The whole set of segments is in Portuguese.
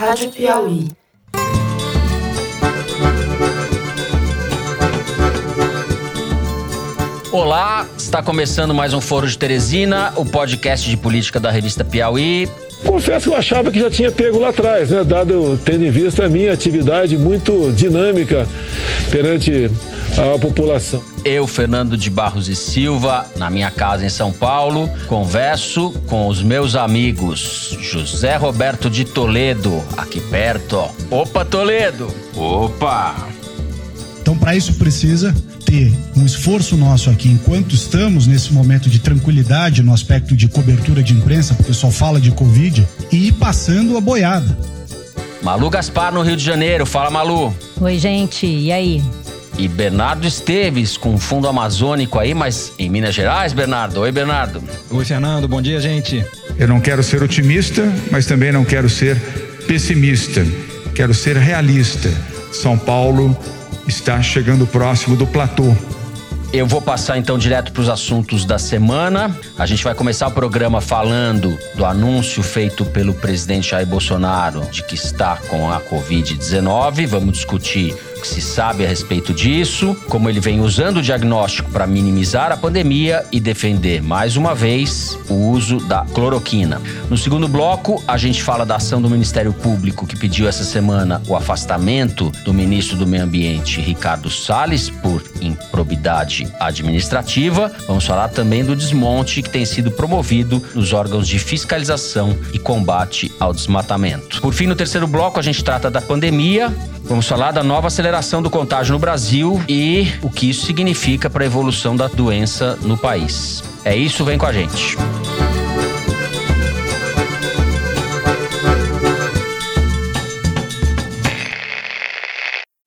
Rádio Piauí. Olá, está começando mais um Foro de Teresina, o podcast de política da revista Piauí. Confesso que eu achava que já tinha pego lá atrás, né? Dado tendo em vista a minha atividade muito dinâmica perante a população. Eu, Fernando de Barros e Silva, na minha casa em São Paulo, converso com os meus amigos José Roberto de Toledo, aqui perto. Opa, Toledo! Opa! Então, para isso precisa ter um esforço nosso aqui, enquanto estamos nesse momento de tranquilidade no aspecto de cobertura de imprensa, porque só fala de Covid, e ir passando a boiada. Malu Gaspar, no Rio de Janeiro. Fala, Malu. Oi, gente. E aí? E Bernardo Esteves, com fundo amazônico aí, mas em Minas Gerais, Bernardo. Oi, Bernardo. Oi, Fernando. Bom dia, gente. Eu não quero ser otimista, mas também não quero ser pessimista. Quero ser realista. São Paulo está chegando próximo do platô. Eu vou passar então direto para os assuntos da semana. A gente vai começar o programa falando do anúncio feito pelo presidente Jair Bolsonaro de que está com a Covid-19. Vamos discutir que se sabe a respeito disso, como ele vem usando o diagnóstico para minimizar a pandemia e defender, mais uma vez, o uso da cloroquina. No segundo bloco, a gente fala da ação do Ministério Público que pediu essa semana o afastamento do ministro do Meio Ambiente, Ricardo Salles, por improbidade administrativa. Vamos falar também do desmonte que tem sido promovido nos órgãos de fiscalização e combate ao desmatamento. Por fim, no terceiro bloco, a gente trata da pandemia. Vamos falar da nova aceleração do contágio no Brasil e o que isso significa para a evolução da doença no país. É isso, vem com a gente.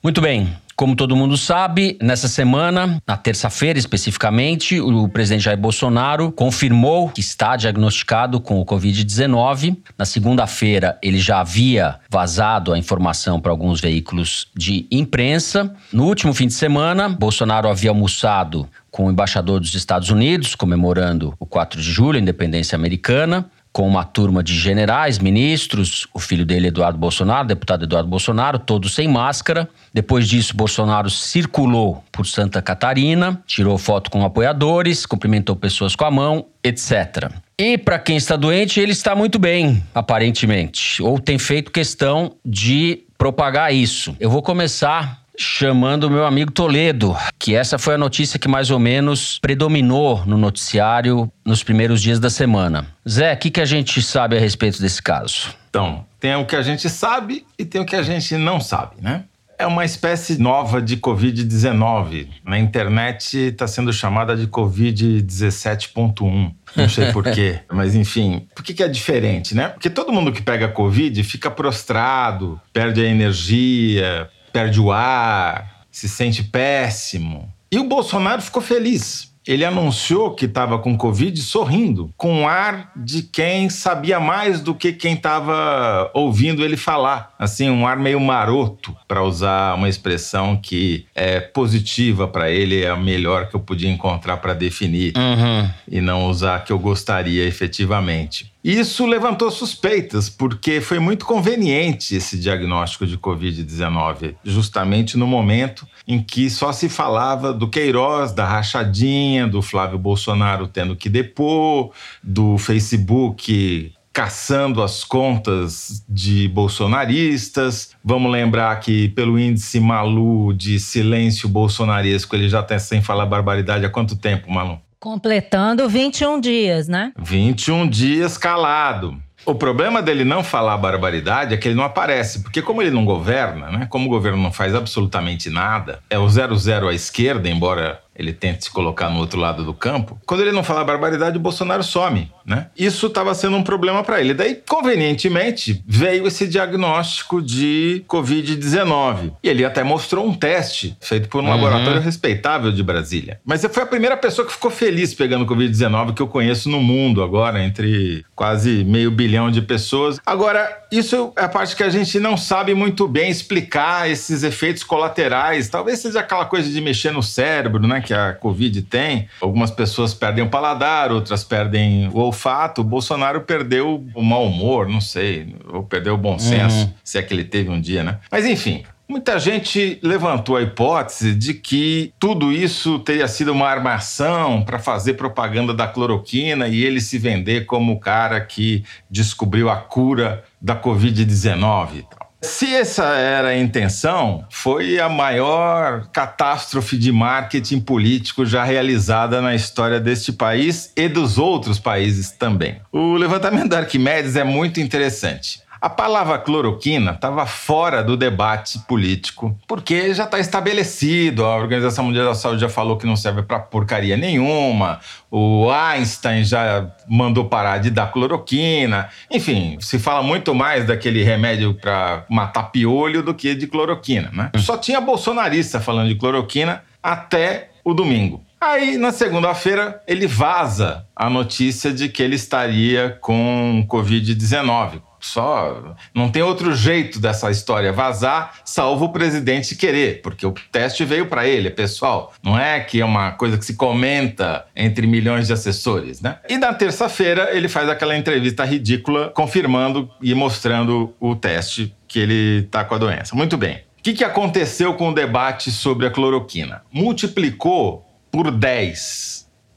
Muito bem, como todo mundo sabe, nessa semana, na terça-feira especificamente, o presidente Jair Bolsonaro confirmou que está diagnosticado com o Covid-19. Na segunda-feira, ele já havia vazado a informação para alguns veículos de imprensa. No último fim de semana, Bolsonaro havia almoçado com o embaixador dos Estados Unidos, comemorando o 4 de julho, a independência americana com uma turma de generais, ministros, o filho dele, Eduardo Bolsonaro, deputado Eduardo Bolsonaro, todos sem máscara. Depois disso, Bolsonaro circulou por Santa Catarina, tirou foto com apoiadores, cumprimentou pessoas com a mão, etc. E para quem está doente, ele está muito bem, aparentemente, ou tem feito questão de propagar isso. Eu vou começar chamando o meu amigo Toledo, que essa foi a notícia que mais ou menos predominou no noticiário nos primeiros dias da semana. Zé, o que, que a gente sabe a respeito desse caso? Então, tem o que a gente sabe e tem o que a gente não sabe, né? É uma espécie nova de Covid-19. Na internet está sendo chamada de Covid-17.1. Não sei porquê, mas enfim. Por que, que é diferente, né? Porque todo mundo que pega Covid fica prostrado, perde a energia, perde o ar, se sente péssimo. E o Bolsonaro ficou feliz. Ele anunciou que estava com Covid sorrindo, com ar de quem sabia mais do que quem estava ouvindo ele falar. Assim, um ar meio maroto, para usar uma expressão que é positiva para ele, é a melhor que eu podia encontrar para definir, uhum. e não usar que eu gostaria efetivamente. Isso levantou suspeitas, porque foi muito conveniente esse diagnóstico de Covid-19, justamente no momento em que só se falava do Queiroz, da rachadinha, do Flávio Bolsonaro tendo que depor, do Facebook caçando as contas de bolsonaristas. Vamos lembrar que, pelo índice Malu de silêncio bolsonaresco, ele já está sem falar barbaridade há quanto tempo, Malu? Completando 21 dias, né? 21 dias calado. O problema dele não falar barbaridade é que ele não aparece, porque como ele não governa, né? Como o governo não faz absolutamente nada, é o 00 à esquerda, embora ele tente se colocar no outro lado do campo. Quando ele não fala barbaridade, o Bolsonaro some, né? Isso estava sendo um problema para ele. Daí, convenientemente, veio esse diagnóstico de Covid-19. E ele até mostrou um teste feito por um uhum. laboratório respeitável de Brasília. Mas foi a primeira pessoa que ficou feliz pegando Covid-19 que eu conheço no mundo agora, entre quase meio bilhão de pessoas. Agora, isso é a parte que a gente não sabe muito bem explicar esses efeitos colaterais. Talvez seja aquela coisa de mexer no cérebro, né? Que a Covid tem. Algumas pessoas perdem o paladar, outras perdem o olfato. O Bolsonaro perdeu o mau humor, não sei, ou perdeu o bom senso, uhum. se é que ele teve um dia, né? Mas enfim, Muita gente levantou a hipótese de que tudo isso teria sido uma armação para fazer propaganda da cloroquina e ele se vender como o cara que descobriu a cura da Covid-19. Se essa era a intenção, foi a maior catástrofe de marketing político já realizada na história deste país e dos outros países também. O levantamento da Arquimedes é muito interessante. A palavra cloroquina estava fora do debate político, porque já está estabelecido, a Organização Mundial da Saúde já falou que não serve para porcaria nenhuma, o Einstein já mandou parar de dar cloroquina, enfim, se fala muito mais daquele remédio para matar piolho do que de cloroquina, né? Só tinha bolsonarista falando de cloroquina até o domingo. Aí, na segunda-feira, ele vaza a notícia de que ele estaria com Covid-19 só não tem outro jeito dessa história vazar, salvo o presidente querer, porque o teste veio para ele, é pessoal. Não é que é uma coisa que se comenta entre milhões de assessores, né? E na terça-feira ele faz aquela entrevista ridícula confirmando e mostrando o teste que ele está com a doença. Muito bem. O que, que aconteceu com o debate sobre a cloroquina? Multiplicou por 10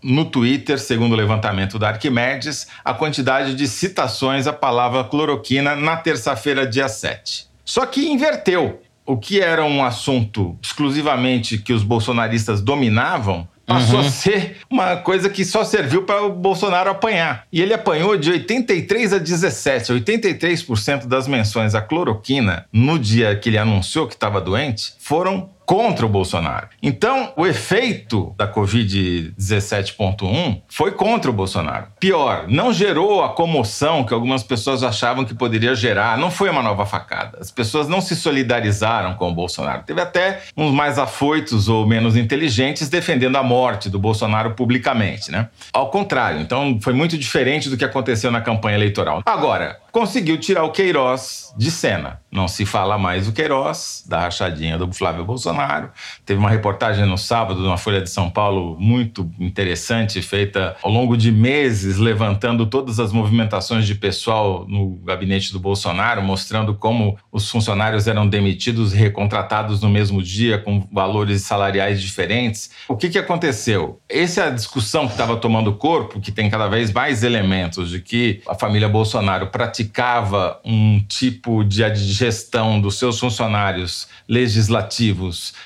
no Twitter, segundo o levantamento da Arquimedes, a quantidade de citações à palavra cloroquina na terça-feira, dia 7. Só que inverteu. O que era um assunto exclusivamente que os bolsonaristas dominavam, passou uhum. a ser uma coisa que só serviu para o Bolsonaro apanhar. E ele apanhou de 83 a 17. 83% das menções à cloroquina no dia que ele anunciou que estava doente foram contra o Bolsonaro. Então, o efeito da Covid 17.1 foi contra o Bolsonaro. Pior, não gerou a comoção que algumas pessoas achavam que poderia gerar. Não foi uma nova facada. As pessoas não se solidarizaram com o Bolsonaro. Teve até uns mais afoitos ou menos inteligentes defendendo a morte do Bolsonaro publicamente, né? Ao contrário, então foi muito diferente do que aconteceu na campanha eleitoral. Agora, conseguiu tirar o Queiroz de cena. Não se fala mais o Queiroz, da rachadinha do Flávio Bolsonaro. Teve uma reportagem no sábado na Folha de São Paulo muito interessante, feita ao longo de meses, levantando todas as movimentações de pessoal no gabinete do Bolsonaro, mostrando como os funcionários eram demitidos e recontratados no mesmo dia, com valores salariais diferentes. O que, que aconteceu? Essa é a discussão que estava tomando corpo, que tem cada vez mais elementos de que a família Bolsonaro pratica praticava um tipo de gestão dos seus funcionários legislativos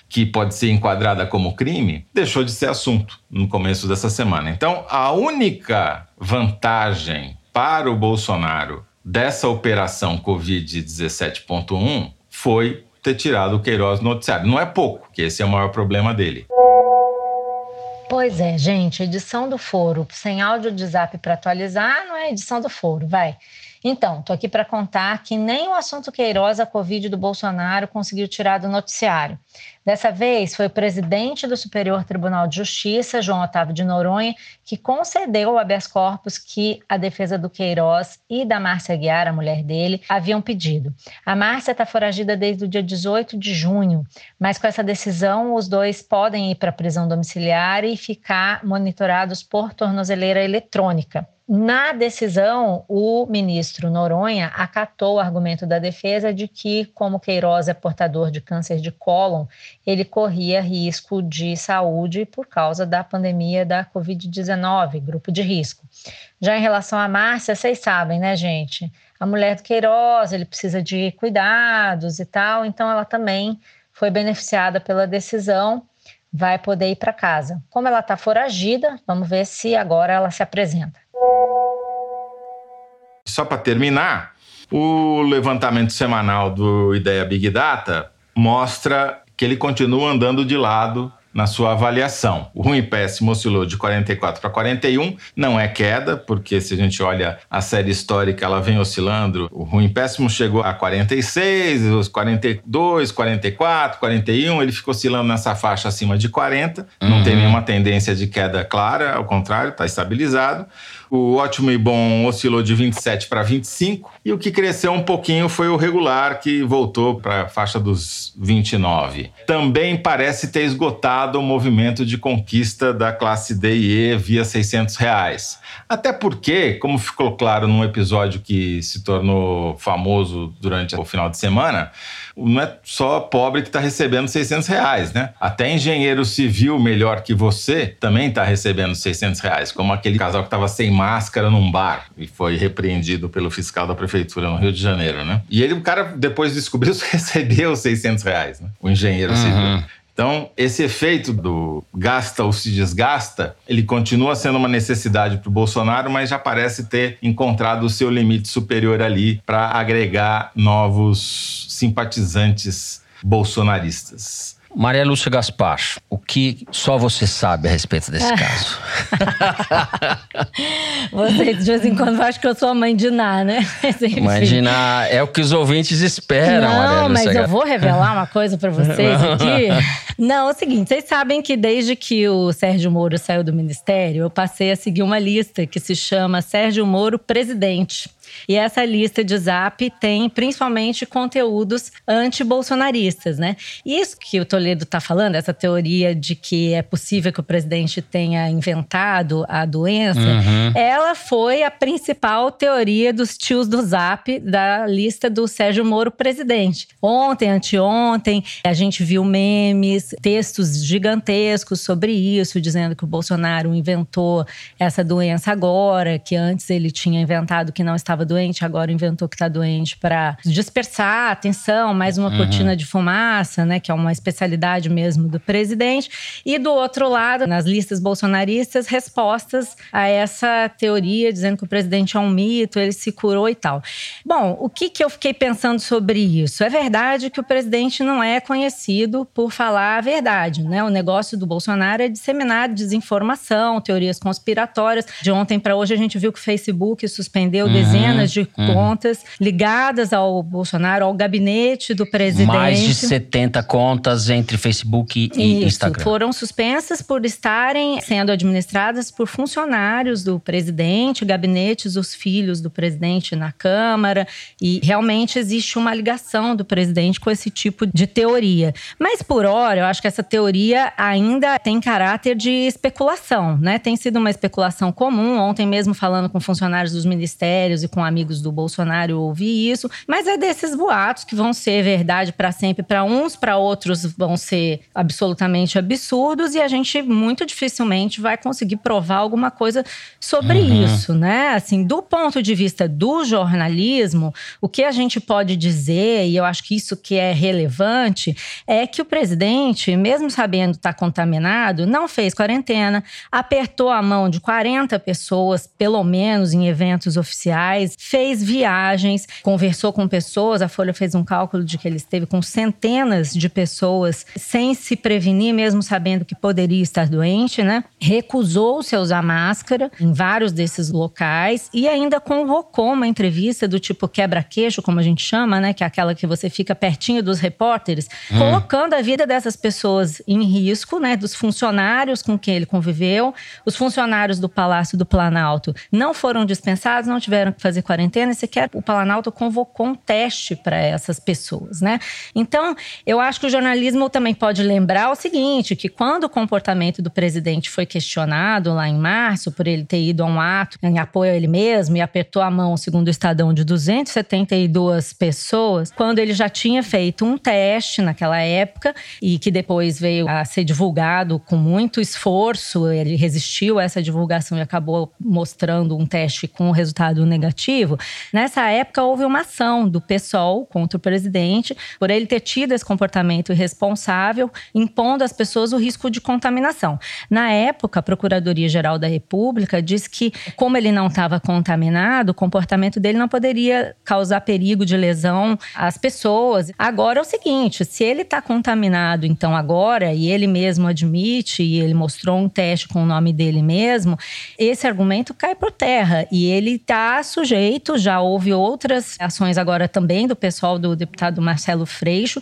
que pode ser enquadrada como crime, deixou de ser assunto no começo dessa semana. Então, a única vantagem para o Bolsonaro dessa operação Covid 17.1 foi ter tirado o Queiroz no noticiário. Não é pouco, que esse é o maior problema dele. Pois é, gente, edição do foro sem áudio de zap para atualizar não é edição do foro, vai. Então, estou aqui para contar que nem o assunto Queiroz, a Covid do Bolsonaro, conseguiu tirar do noticiário. Dessa vez, foi o presidente do Superior Tribunal de Justiça, João Otávio de Noronha, que concedeu o habeas corpus que a defesa do Queiroz e da Márcia Guiar, a mulher dele, haviam pedido. A Márcia está foragida desde o dia 18 de junho, mas com essa decisão, os dois podem ir para a prisão domiciliar e ficar monitorados por tornozeleira eletrônica. Na decisão, o ministro Noronha acatou o argumento da defesa de que, como Queiroz é portador de câncer de cólon, ele corria risco de saúde por causa da pandemia da Covid-19, grupo de risco. Já em relação à Márcia, vocês sabem, né, gente? A mulher do Queiroz, ele precisa de cuidados e tal, então ela também foi beneficiada pela decisão, vai poder ir para casa. Como ela está foragida, vamos ver se agora ela se apresenta. Só para terminar, o levantamento semanal do Ideia Big Data mostra que ele continua andando de lado na sua avaliação. O ruim péssimo oscilou de 44 para 41, não é queda, porque se a gente olha a série histórica, ela vem oscilando. O ruim péssimo chegou a 46, os 42, 44, 41, ele ficou oscilando nessa faixa acima de 40, uhum. não tem uhum. nenhuma tendência de queda clara, ao contrário, está estabilizado. O ótimo e bom oscilou de 27 para 25 e o que cresceu um pouquinho foi o regular que voltou para a faixa dos 29. Também parece ter esgotado ao movimento de conquista da classe D e E via 600 reais. Até porque, como ficou claro num episódio que se tornou famoso durante o final de semana, não é só pobre que está recebendo 600 reais, né? Até engenheiro civil melhor que você também está recebendo 600 reais, como aquele casal que estava sem máscara num bar e foi repreendido pelo fiscal da prefeitura no Rio de Janeiro, né? E ele, o cara, depois descobriu, recebeu 600 reais, né? O engenheiro uhum. civil. Então, esse efeito do gasta ou se desgasta, ele continua sendo uma necessidade para o Bolsonaro, mas já parece ter encontrado o seu limite superior ali para agregar novos simpatizantes bolsonaristas. Maria Lúcia Gaspar, o que só você sabe a respeito desse caso? você, de vez em quando, acha que eu sou a mãe de Ná, né? Mãe de Ná, é o que os ouvintes esperam, Não, Maria Lúcia mas eu vou revelar uma coisa para vocês aqui. Não, é o seguinte, vocês sabem que desde que o Sérgio Moro saiu do ministério, eu passei a seguir uma lista que se chama Sérgio Moro Presidente. E essa lista de zap tem principalmente conteúdos anti-bolsonaristas, né? Isso que o Toledo está falando, essa teoria de que é possível que o presidente tenha inventado a doença, uhum. ela foi a principal teoria dos tios do zap da lista do Sérgio Moro presidente. Ontem, anteontem, a gente viu memes, textos gigantescos sobre isso, dizendo que o Bolsonaro inventou essa doença agora, que antes ele tinha inventado que não estava estava doente, agora inventou que está doente para dispersar a atenção, mais uma uhum. cortina de fumaça, né, que é uma especialidade mesmo do presidente. E do outro lado, nas listas bolsonaristas, respostas a essa teoria dizendo que o presidente é um mito, ele se curou e tal. Bom, o que, que eu fiquei pensando sobre isso? É verdade que o presidente não é conhecido por falar a verdade, né? O negócio do Bolsonaro é disseminar desinformação, teorias conspiratórias. De ontem para hoje a gente viu que o Facebook suspendeu uhum. dezenas dezenas de uhum. contas ligadas ao Bolsonaro, ao gabinete do presidente. Mais de 70 contas entre Facebook e Isso, Instagram. Foram suspensas por estarem sendo administradas por funcionários do presidente, gabinetes dos filhos do presidente na Câmara. E realmente existe uma ligação do presidente com esse tipo de teoria. Mas por hora, eu acho que essa teoria ainda tem caráter de especulação, né? Tem sido uma especulação comum. Ontem mesmo falando com funcionários dos ministérios e com com amigos do Bolsonaro eu ouvi isso, mas é desses boatos que vão ser verdade para sempre para uns, para outros vão ser absolutamente absurdos e a gente muito dificilmente vai conseguir provar alguma coisa sobre uhum. isso, né? Assim, do ponto de vista do jornalismo, o que a gente pode dizer, e eu acho que isso que é relevante, é que o presidente, mesmo sabendo estar tá contaminado, não fez quarentena, apertou a mão de 40 pessoas, pelo menos em eventos oficiais, fez viagens, conversou com pessoas. A Folha fez um cálculo de que ele esteve com centenas de pessoas sem se prevenir, mesmo sabendo que poderia estar doente, né? Recusou-se a usar máscara em vários desses locais e ainda convocou uma entrevista do tipo quebra-queixo, como a gente chama, né? Que é aquela que você fica pertinho dos repórteres, hum. colocando a vida dessas pessoas em risco, né? Dos funcionários com quem ele conviveu. Os funcionários do Palácio do Planalto não foram dispensados, não tiveram que fazer quarentena, e sequer o Planalto convocou um teste para essas pessoas, né? Então, eu acho que o jornalismo também pode lembrar o seguinte, que quando o comportamento do presidente foi questionado lá em março, por ele ter ido a um ato em apoio a ele mesmo e apertou a mão, segundo o Estadão, de 272 pessoas, quando ele já tinha feito um teste naquela época e que depois veio a ser divulgado com muito esforço, ele resistiu a essa divulgação e acabou mostrando um teste com resultado negativo Nessa época, houve uma ação do PSOL contra o presidente por ele ter tido esse comportamento irresponsável, impondo às pessoas o risco de contaminação. Na época, a Procuradoria-Geral da República disse que, como ele não estava contaminado, o comportamento dele não poderia causar perigo de lesão às pessoas. Agora é o seguinte: se ele está contaminado, então agora, e ele mesmo admite, e ele mostrou um teste com o nome dele mesmo, esse argumento cai por terra e ele está sujeito jeito. Já houve outras ações agora também do pessoal do deputado Marcelo Freixo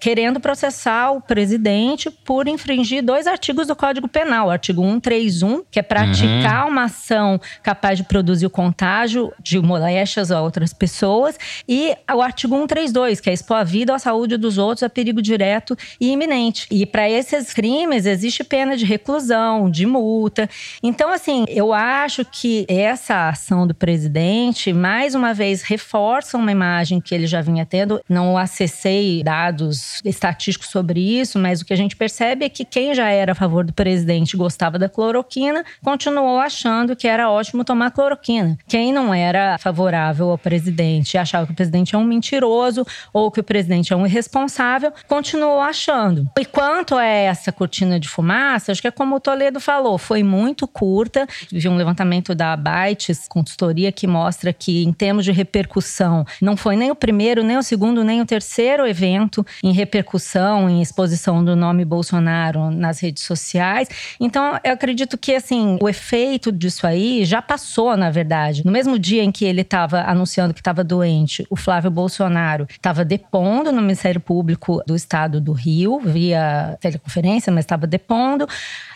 querendo processar o presidente por infringir dois artigos do Código Penal. O artigo 131, que é praticar uhum. uma ação capaz de produzir o contágio de moléstias a outras pessoas, e o artigo 132, que é expor a vida ou a saúde dos outros a perigo direto e iminente. E para esses crimes existe pena de reclusão, de multa. Então, assim, eu acho que essa ação do presidente, mais uma vez, reforça uma imagem que ele já vinha tendo. Não acessei dados estatísticos sobre isso, mas o que a gente percebe é que quem já era a favor do presidente e gostava da cloroquina, continuou achando que era ótimo tomar cloroquina. Quem não era favorável ao presidente e achava que o presidente é um mentiroso ou que o presidente é um irresponsável, continuou achando. E quanto a essa cortina de fumaça, acho que é como o Toledo falou, foi muito curta. Vi um levantamento da Bytes Consultoria que mostra que, em termos de repercussão, não foi nem o primeiro, nem o segundo, nem o terceiro evento em repercussão, em exposição do nome Bolsonaro nas redes sociais. Então, eu acredito que assim, o efeito disso aí já passou, na verdade. No mesmo dia em que ele estava anunciando que estava doente, o Flávio Bolsonaro estava depondo no Ministério Público do Estado do Rio, via teleconferência, mas estava depondo.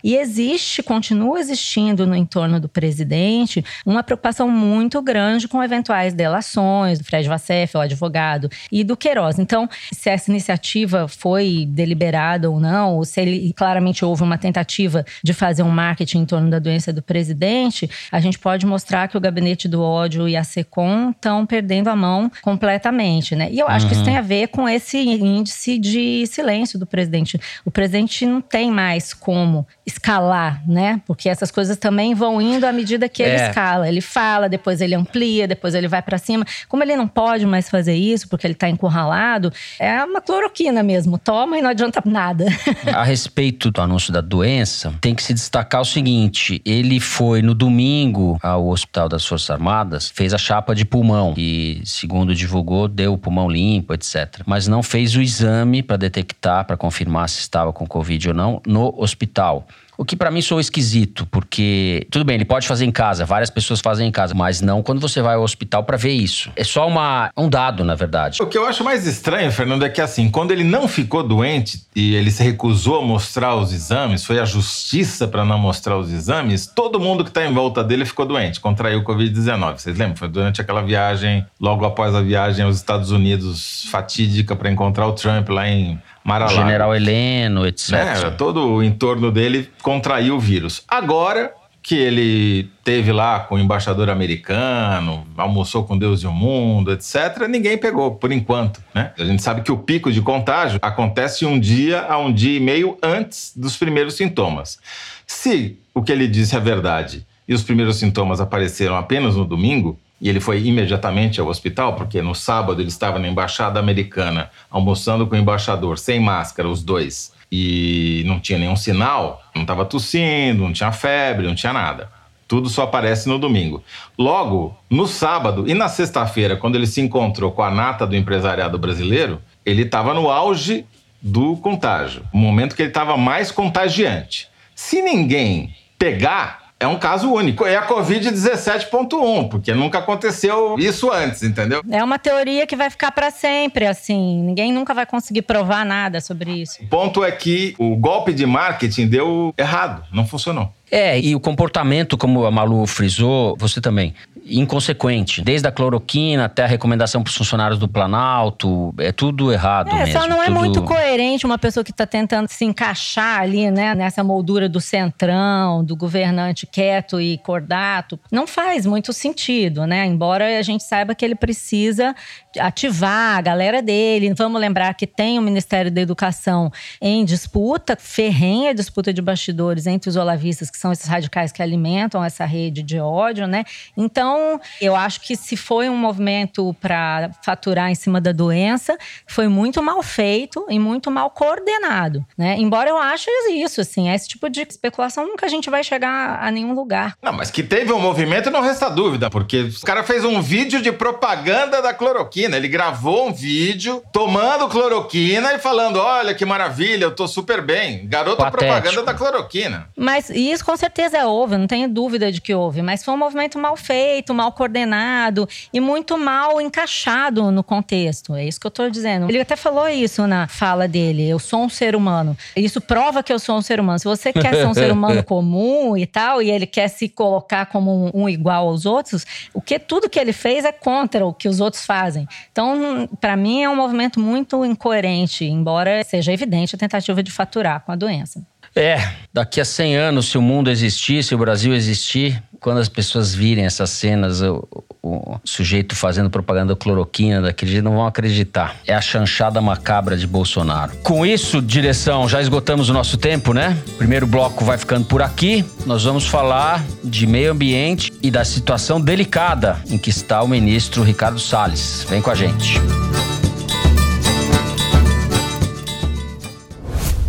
E existe, continua existindo no entorno do presidente, uma preocupação muito grande com eventuais delações do Fred Vassef, o advogado, e do Queiroz. Então, se essa iniciativa foi deliberada ou não, ou se ele claramente houve uma tentativa de fazer um marketing em torno da doença do presidente, a gente pode mostrar que o gabinete do ódio e a SECOM estão perdendo a mão completamente, né? E eu acho uhum. que isso uhum. tem a ver com esse índice de silêncio do presidente. O presidente não tem mais como escalar, né? Porque essas coisas também vão indo à medida que ele é. escala. Ele fala, depois ele amplia, depois ele vai para cima. Como ele não pode mais fazer isso porque ele tá encurralado, é uma cloroquina mesmo. Toma e não adianta nada. a respeito do anúncio da doença, tem que se destacar o seguinte: ele foi no domingo ao Hospital das Forças Armadas, fez a chapa de pulmão e, segundo divulgou, deu o pulmão limpo, etc. Mas não fez o exame para detectar, para confirmar se estava com Covid ou não no hospital. O que para mim sou esquisito, porque tudo bem, ele pode fazer em casa, várias pessoas fazem em casa, mas não quando você vai ao hospital para ver isso. É só uma, um dado, na verdade. O que eu acho mais estranho, Fernando, é que assim, quando ele não ficou doente e ele se recusou a mostrar os exames, foi a justiça para não mostrar os exames, todo mundo que tá em volta dele ficou doente, contraiu o Covid-19. Vocês lembram? Foi durante aquela viagem, logo após a viagem aos Estados Unidos fatídica para encontrar o Trump lá em Maralago. General Heleno, etc. É, todo o entorno dele contraiu o vírus. Agora que ele teve lá com o embaixador americano, almoçou com Deus e o mundo, etc., ninguém pegou, por enquanto. Né? A gente sabe que o pico de contágio acontece um dia a um dia e meio antes dos primeiros sintomas. Se o que ele disse é verdade e os primeiros sintomas apareceram apenas no domingo, e ele foi imediatamente ao hospital, porque no sábado ele estava na embaixada americana, almoçando com o embaixador, sem máscara, os dois, e não tinha nenhum sinal, não estava tossindo, não tinha febre, não tinha nada. Tudo só aparece no domingo. Logo, no sábado e na sexta-feira, quando ele se encontrou com a nata do empresariado brasileiro, ele estava no auge do contágio, o momento que ele estava mais contagiante. Se ninguém pegar é um caso único. É a Covid 17.1, porque nunca aconteceu isso antes, entendeu? É uma teoria que vai ficar para sempre, assim. Ninguém nunca vai conseguir provar nada sobre isso. O ponto é que o golpe de marketing deu errado, não funcionou. É, e o comportamento, como a Malu frisou, você também, inconsequente. Desde a cloroquina até a recomendação para os funcionários do Planalto, é tudo errado é, mesmo. Só não é tudo... muito coerente uma pessoa que está tentando se encaixar ali, né, nessa moldura do centrão, do governante quieto e cordato. Não faz muito sentido, né? Embora a gente saiba que ele precisa ativar a galera dele. Vamos lembrar que tem o Ministério da Educação em disputa, ferrenha disputa de bastidores entre os olavistas, que são esses radicais que alimentam essa rede de ódio, né? Então, eu acho que se foi um movimento para faturar em cima da doença, foi muito mal feito e muito mal coordenado, né? Embora eu ache isso, assim, esse tipo de especulação nunca a gente vai chegar a nenhum lugar. Não, mas que teve um movimento não resta dúvida, porque o cara fez um vídeo de propaganda da cloroquina. Ele gravou um vídeo tomando cloroquina e falando: olha que maravilha, eu tô super bem. Garota propaganda da cloroquina. Mas isso com certeza houve, não tenho dúvida de que houve. Mas foi um movimento mal feito. Feito, mal coordenado e muito mal encaixado no contexto. É isso que eu estou dizendo. Ele até falou isso na fala dele: eu sou um ser humano. Isso prova que eu sou um ser humano. Se você quer ser um ser humano comum e tal, e ele quer se colocar como um, um igual aos outros, o que tudo que ele fez é contra o que os outros fazem. Então, para mim, é um movimento muito incoerente, embora seja evidente a tentativa de faturar com a doença. É, daqui a 100 anos, se o mundo existir, se o Brasil existir, quando as pessoas virem essas cenas, o, o sujeito fazendo propaganda cloroquina daquele jeito, não vão acreditar. É a chanchada macabra de Bolsonaro. Com isso, direção, já esgotamos o nosso tempo, né? Primeiro bloco vai ficando por aqui. Nós vamos falar de meio ambiente e da situação delicada em que está o ministro Ricardo Salles. Vem com a gente.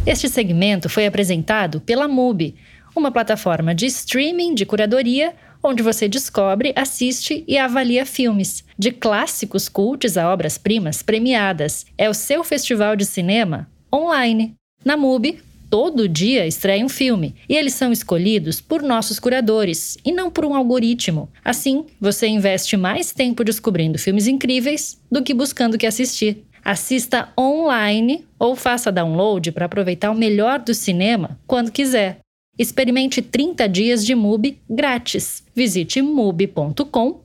Este segmento foi apresentado pela MUBI, uma plataforma de streaming de curadoria onde você descobre, assiste e avalia filmes, de clássicos cultos a obras-primas premiadas. É o seu festival de cinema online. Na MUBI, todo dia estreia um filme e eles são escolhidos por nossos curadores e não por um algoritmo. Assim, você investe mais tempo descobrindo filmes incríveis do que buscando o que assistir. Assista online ou faça download para aproveitar o melhor do cinema quando quiser. Experimente 30 dias de MUBI grátis. Visite mubi.com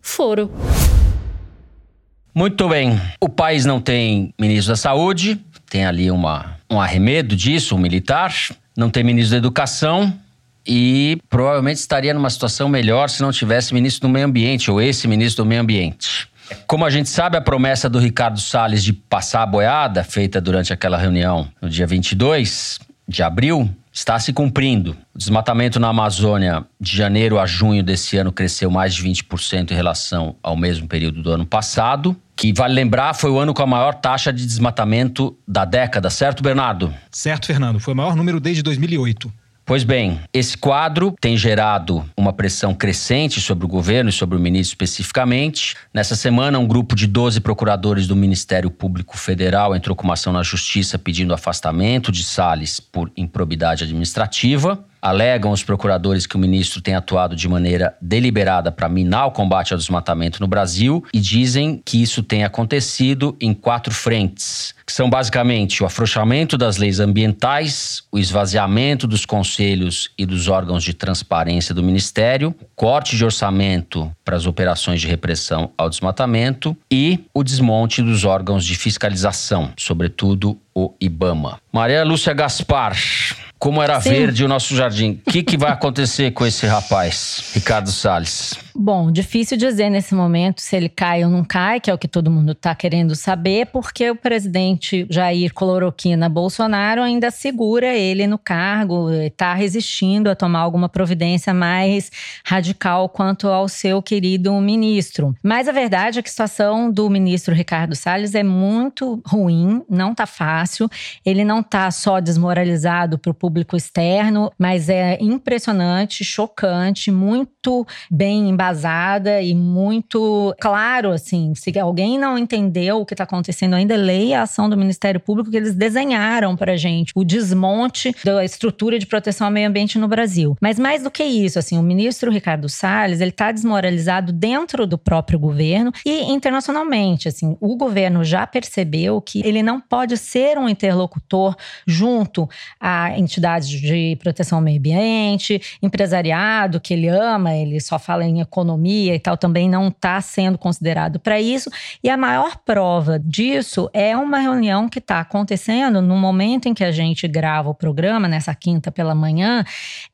foro. Muito bem. O país não tem ministro da Saúde, tem ali uma, um arremedo disso, um militar. Não tem ministro da Educação, e provavelmente estaria numa situação melhor se não tivesse ministro do Meio Ambiente ou esse ministro do Meio Ambiente. Como a gente sabe, a promessa do Ricardo Salles de passar a boiada, feita durante aquela reunião no dia 22 de abril, está se cumprindo. O desmatamento na Amazônia de janeiro a junho desse ano cresceu mais de 20% em relação ao mesmo período do ano passado, que vale lembrar foi o ano com a maior taxa de desmatamento da década, certo, Bernardo? Certo, Fernando. Foi o maior número desde 2008. Pois bem, esse quadro tem gerado uma pressão crescente sobre o governo e sobre o ministro especificamente. Nessa semana, um grupo de 12 procuradores do Ministério Público Federal entrou com uma ação na Justiça pedindo afastamento de Salles por improbidade administrativa. Alegam os procuradores que o ministro tem atuado de maneira deliberada para minar o combate ao desmatamento no Brasil e dizem que isso tem acontecido em quatro frentes, que são basicamente o afrouxamento das leis ambientais, o esvaziamento dos conselhos e dos órgãos de transparência do ministério, corte de orçamento para as operações de repressão ao desmatamento e o desmonte dos órgãos de fiscalização, sobretudo o IBAMA. Maria Lúcia Gaspar, como era Sim. verde o nosso jardim. O que, que vai acontecer com esse rapaz, Ricardo Salles? Bom, difícil dizer nesse momento se ele cai ou não cai, que é o que todo mundo está querendo saber, porque o presidente Jair Cloroquina Bolsonaro ainda segura ele no cargo, está resistindo a tomar alguma providência mais radical quanto ao seu querido ministro. Mas a verdade é que a situação do ministro Ricardo Salles é muito ruim, não está fácil. Ele não está só desmoralizado para o público externo, mas é impressionante, chocante, muito bem embasada e muito claro, assim. Se alguém não entendeu o que está acontecendo ainda, leia a ação do Ministério Público que eles desenharam para gente o desmonte da estrutura de proteção ao meio ambiente no Brasil. Mas mais do que isso, assim, o ministro Ricardo Salles, ele está desmoralizado dentro do próprio governo e internacionalmente, assim. O governo já percebeu que ele não pode ser um interlocutor junto a entidades de proteção ao meio ambiente, empresariado que ele ama, ele só fala em economia e tal também não está sendo considerado para isso. E a maior prova disso é uma reunião que está acontecendo no momento em que a gente grava o programa, nessa quinta pela manhã,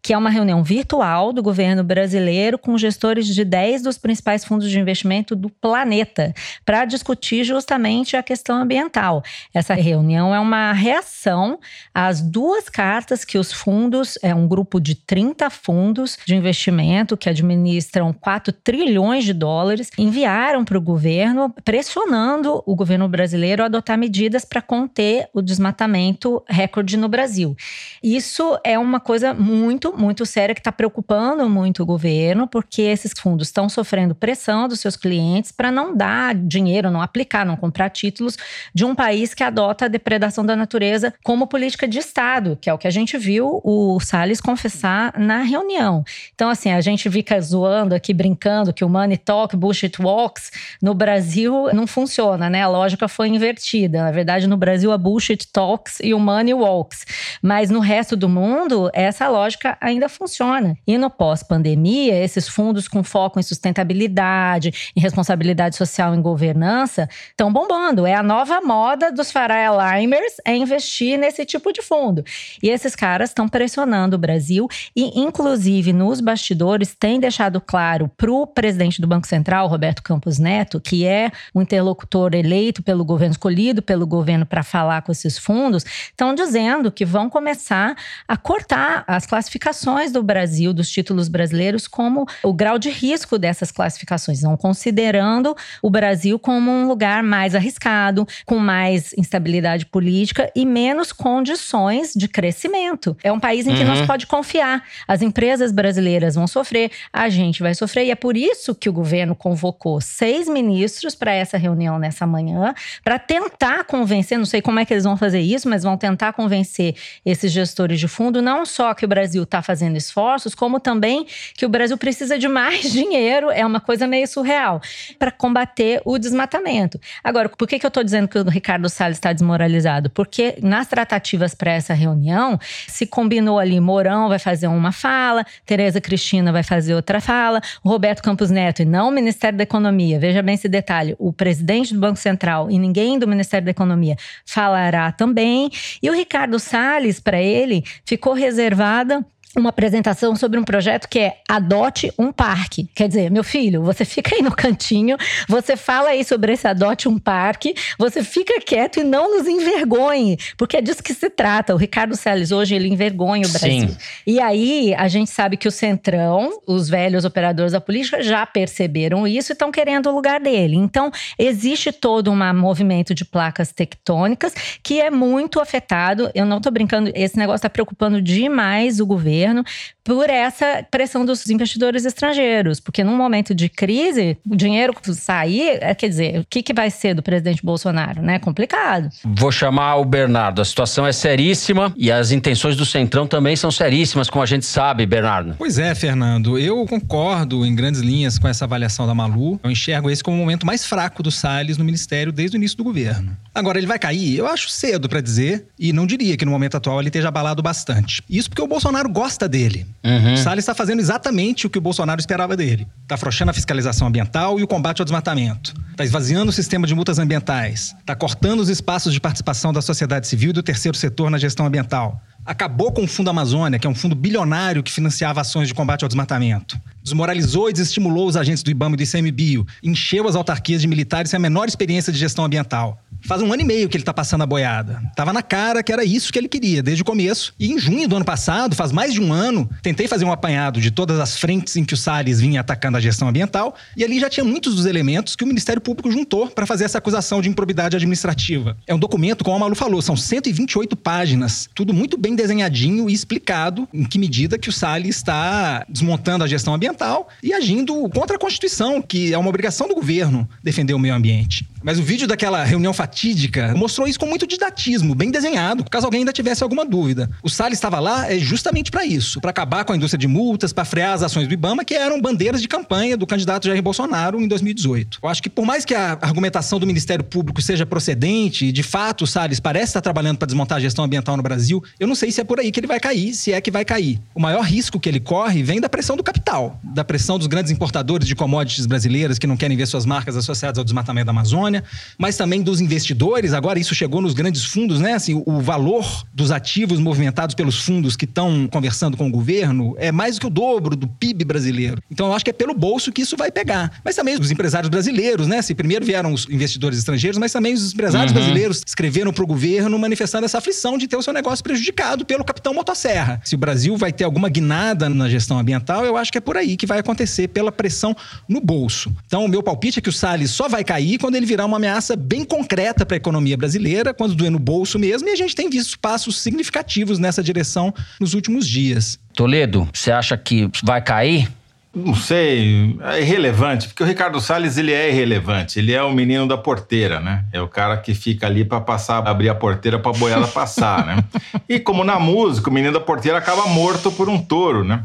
que é uma reunião virtual do governo brasileiro com gestores de 10 dos principais fundos de investimento do planeta, para discutir justamente a questão ambiental. Essa reunião é uma reação às duas cartas que os fundos, é um grupo de 30 fundos de investimento que administram 4 trilhões de dólares, enviaram para o governo, pressionando o governo brasileiro a adotar medidas para conter o desmatamento recorde no Brasil. Isso é uma coisa muito, muito séria que está preocupando muito o governo, porque esses fundos estão sofrendo pressão dos seus clientes para não dar dinheiro, não aplicar, não comprar títulos de um país que adota a depredação da natureza como política de Estado, que é o que a gente gente viu o Salles confessar na reunião. Então, assim, a gente fica zoando aqui, brincando que o money talk, bullshit walks, no Brasil não funciona, né? A lógica foi invertida. Na verdade, no Brasil, a bullshit talks e o money walks. Mas no resto do mundo, essa lógica ainda funciona. E no pós-pandemia, esses fundos com foco em sustentabilidade, em responsabilidade social, em governança, estão bombando. É a nova moda dos Farai Limers é investir nesse tipo de fundo. E esses caras estão pressionando o Brasil e, inclusive, nos bastidores, tem deixado claro para o presidente do Banco Central, Roberto Campos Neto, que é um interlocutor eleito pelo governo, escolhido pelo governo para falar com esses fundos, estão dizendo que vão começar a cortar as classificações do Brasil, dos títulos brasileiros, como o grau de risco dessas classificações, não considerando o Brasil como um lugar mais arriscado, com mais instabilidade política e menos condições de crescimento. É um país em que uhum. não se pode confiar. As empresas brasileiras vão sofrer, a gente vai sofrer, e é por isso que o governo convocou seis ministros para essa reunião nessa manhã, para tentar convencer, não sei como é que eles vão fazer isso, mas vão tentar convencer esses gestores de fundo, não só que o Brasil está fazendo esforços, como também que o Brasil precisa de mais dinheiro, é uma coisa meio surreal, para combater o desmatamento. Agora, por que, que eu estou dizendo que o Ricardo Salles está desmoralizado? Porque nas tratativas para essa reunião, se combinou ali, Mourão vai fazer uma fala, Tereza Cristina vai fazer outra fala, Roberto Campos Neto e não o Ministério da Economia, veja bem esse detalhe, o presidente do Banco Central e ninguém do Ministério da Economia falará também, e o Ricardo Salles, para ele, ficou reservada uma apresentação sobre um projeto que é Adote um Parque. Quer dizer, meu filho, você fica aí no cantinho, você fala aí sobre esse Adote um Parque, você fica quieto e não nos envergonhe, porque é disso que se trata. O Ricardo Salles hoje ele envergonha o Brasil. Sim. E aí a gente sabe que o Centrão, os velhos operadores da política já perceberam isso e estão querendo o lugar dele. Então, existe todo um movimento de placas tectônicas que é muito afetado. Eu não estou brincando, esse negócio está preocupando demais o governo governo por essa pressão dos investidores estrangeiros. Porque num momento de crise, o dinheiro sair, é, quer dizer, o que, que vai ser do presidente Bolsonaro? Né? Complicado. Vou chamar o Bernardo. A situação é seríssima e as intenções do Centrão também são seríssimas, como a gente sabe, Bernardo. Pois é, Fernando. Eu concordo em grandes linhas com essa avaliação da Malu. Eu enxergo esse como o momento mais fraco do Salles no ministério desde o início do governo. Agora, ele vai cair? Eu acho cedo para dizer e não diria que no momento atual ele esteja abalado bastante. Isso porque o Bolsonaro gosta dele. Uhum. Salles está fazendo exatamente o que o Bolsonaro esperava dele. Está afrouxando a fiscalização ambiental e o combate ao desmatamento. Está esvaziando o sistema de multas ambientais. Está cortando os espaços de participação da sociedade civil e do terceiro setor na gestão ambiental. Acabou com o Fundo Amazônia, que é um fundo bilionário que financiava ações de combate ao desmatamento. Desmoralizou e desestimulou os agentes do IBAMA e do ICMBio. Encheu as autarquias de militares sem a menor experiência de gestão ambiental. Faz um ano e meio que ele está passando a boiada. Tava na cara que era isso que ele queria, desde o começo. E em junho do ano passado, faz mais de um ano, tentei fazer um apanhado de todas as frentes em que o Salles vinha atacando a gestão ambiental, e ali já tinha muitos dos elementos que o Ministério Público juntou para fazer essa acusação de improbidade administrativa. É um documento, como a Malu falou, são 128 páginas, tudo muito bem desenhadinho e explicado em que medida que o Salles está desmontando a gestão ambiental e agindo contra a Constituição, que é uma obrigação do governo defender o meio ambiente. Mas o vídeo daquela reunião fatídica mostrou isso com muito didatismo, bem desenhado, caso alguém ainda tivesse alguma dúvida. O Salles estava lá é justamente para isso, para acabar com a indústria de multas, para frear as ações do Ibama, que eram bandeiras de campanha do candidato Jair Bolsonaro em 2018. Eu acho que por mais que a argumentação do Ministério Público seja procedente, e de fato o Salles parece estar trabalhando para desmontar a gestão ambiental no Brasil, eu não sei se é por aí que ele vai cair, se é que vai cair. O maior risco que ele corre vem da pressão do capital, da pressão dos grandes importadores de commodities brasileiras que não querem ver suas marcas associadas ao desmatamento da Amazônia mas também dos investidores. Agora, isso chegou nos grandes fundos, né? Assim, o valor dos ativos movimentados pelos fundos que estão conversando com o governo é mais do que o dobro do PIB brasileiro. Então, eu acho que é pelo bolso que isso vai pegar. Mas também os empresários brasileiros, né? Se primeiro vieram os investidores estrangeiros, mas também os empresários uhum. brasileiros escreveram para o governo manifestando essa aflição de ter o seu negócio prejudicado pelo capitão motosserra. Se o Brasil vai ter alguma guinada na gestão ambiental, eu acho que é por aí que vai acontecer, pela pressão no bolso. Então, o meu palpite é que o Salles só vai cair quando ele virar uma ameaça bem concreta para a economia brasileira, quando doer no bolso mesmo, e a gente tem visto passos significativos nessa direção nos últimos dias. Toledo, você acha que vai cair? Não sei, é irrelevante, porque o Ricardo Salles ele é irrelevante. Ele é o menino da porteira, né? É o cara que fica ali para passar, abrir a porteira para boiada passar, né? E como na música, o menino da porteira acaba morto por um touro, né?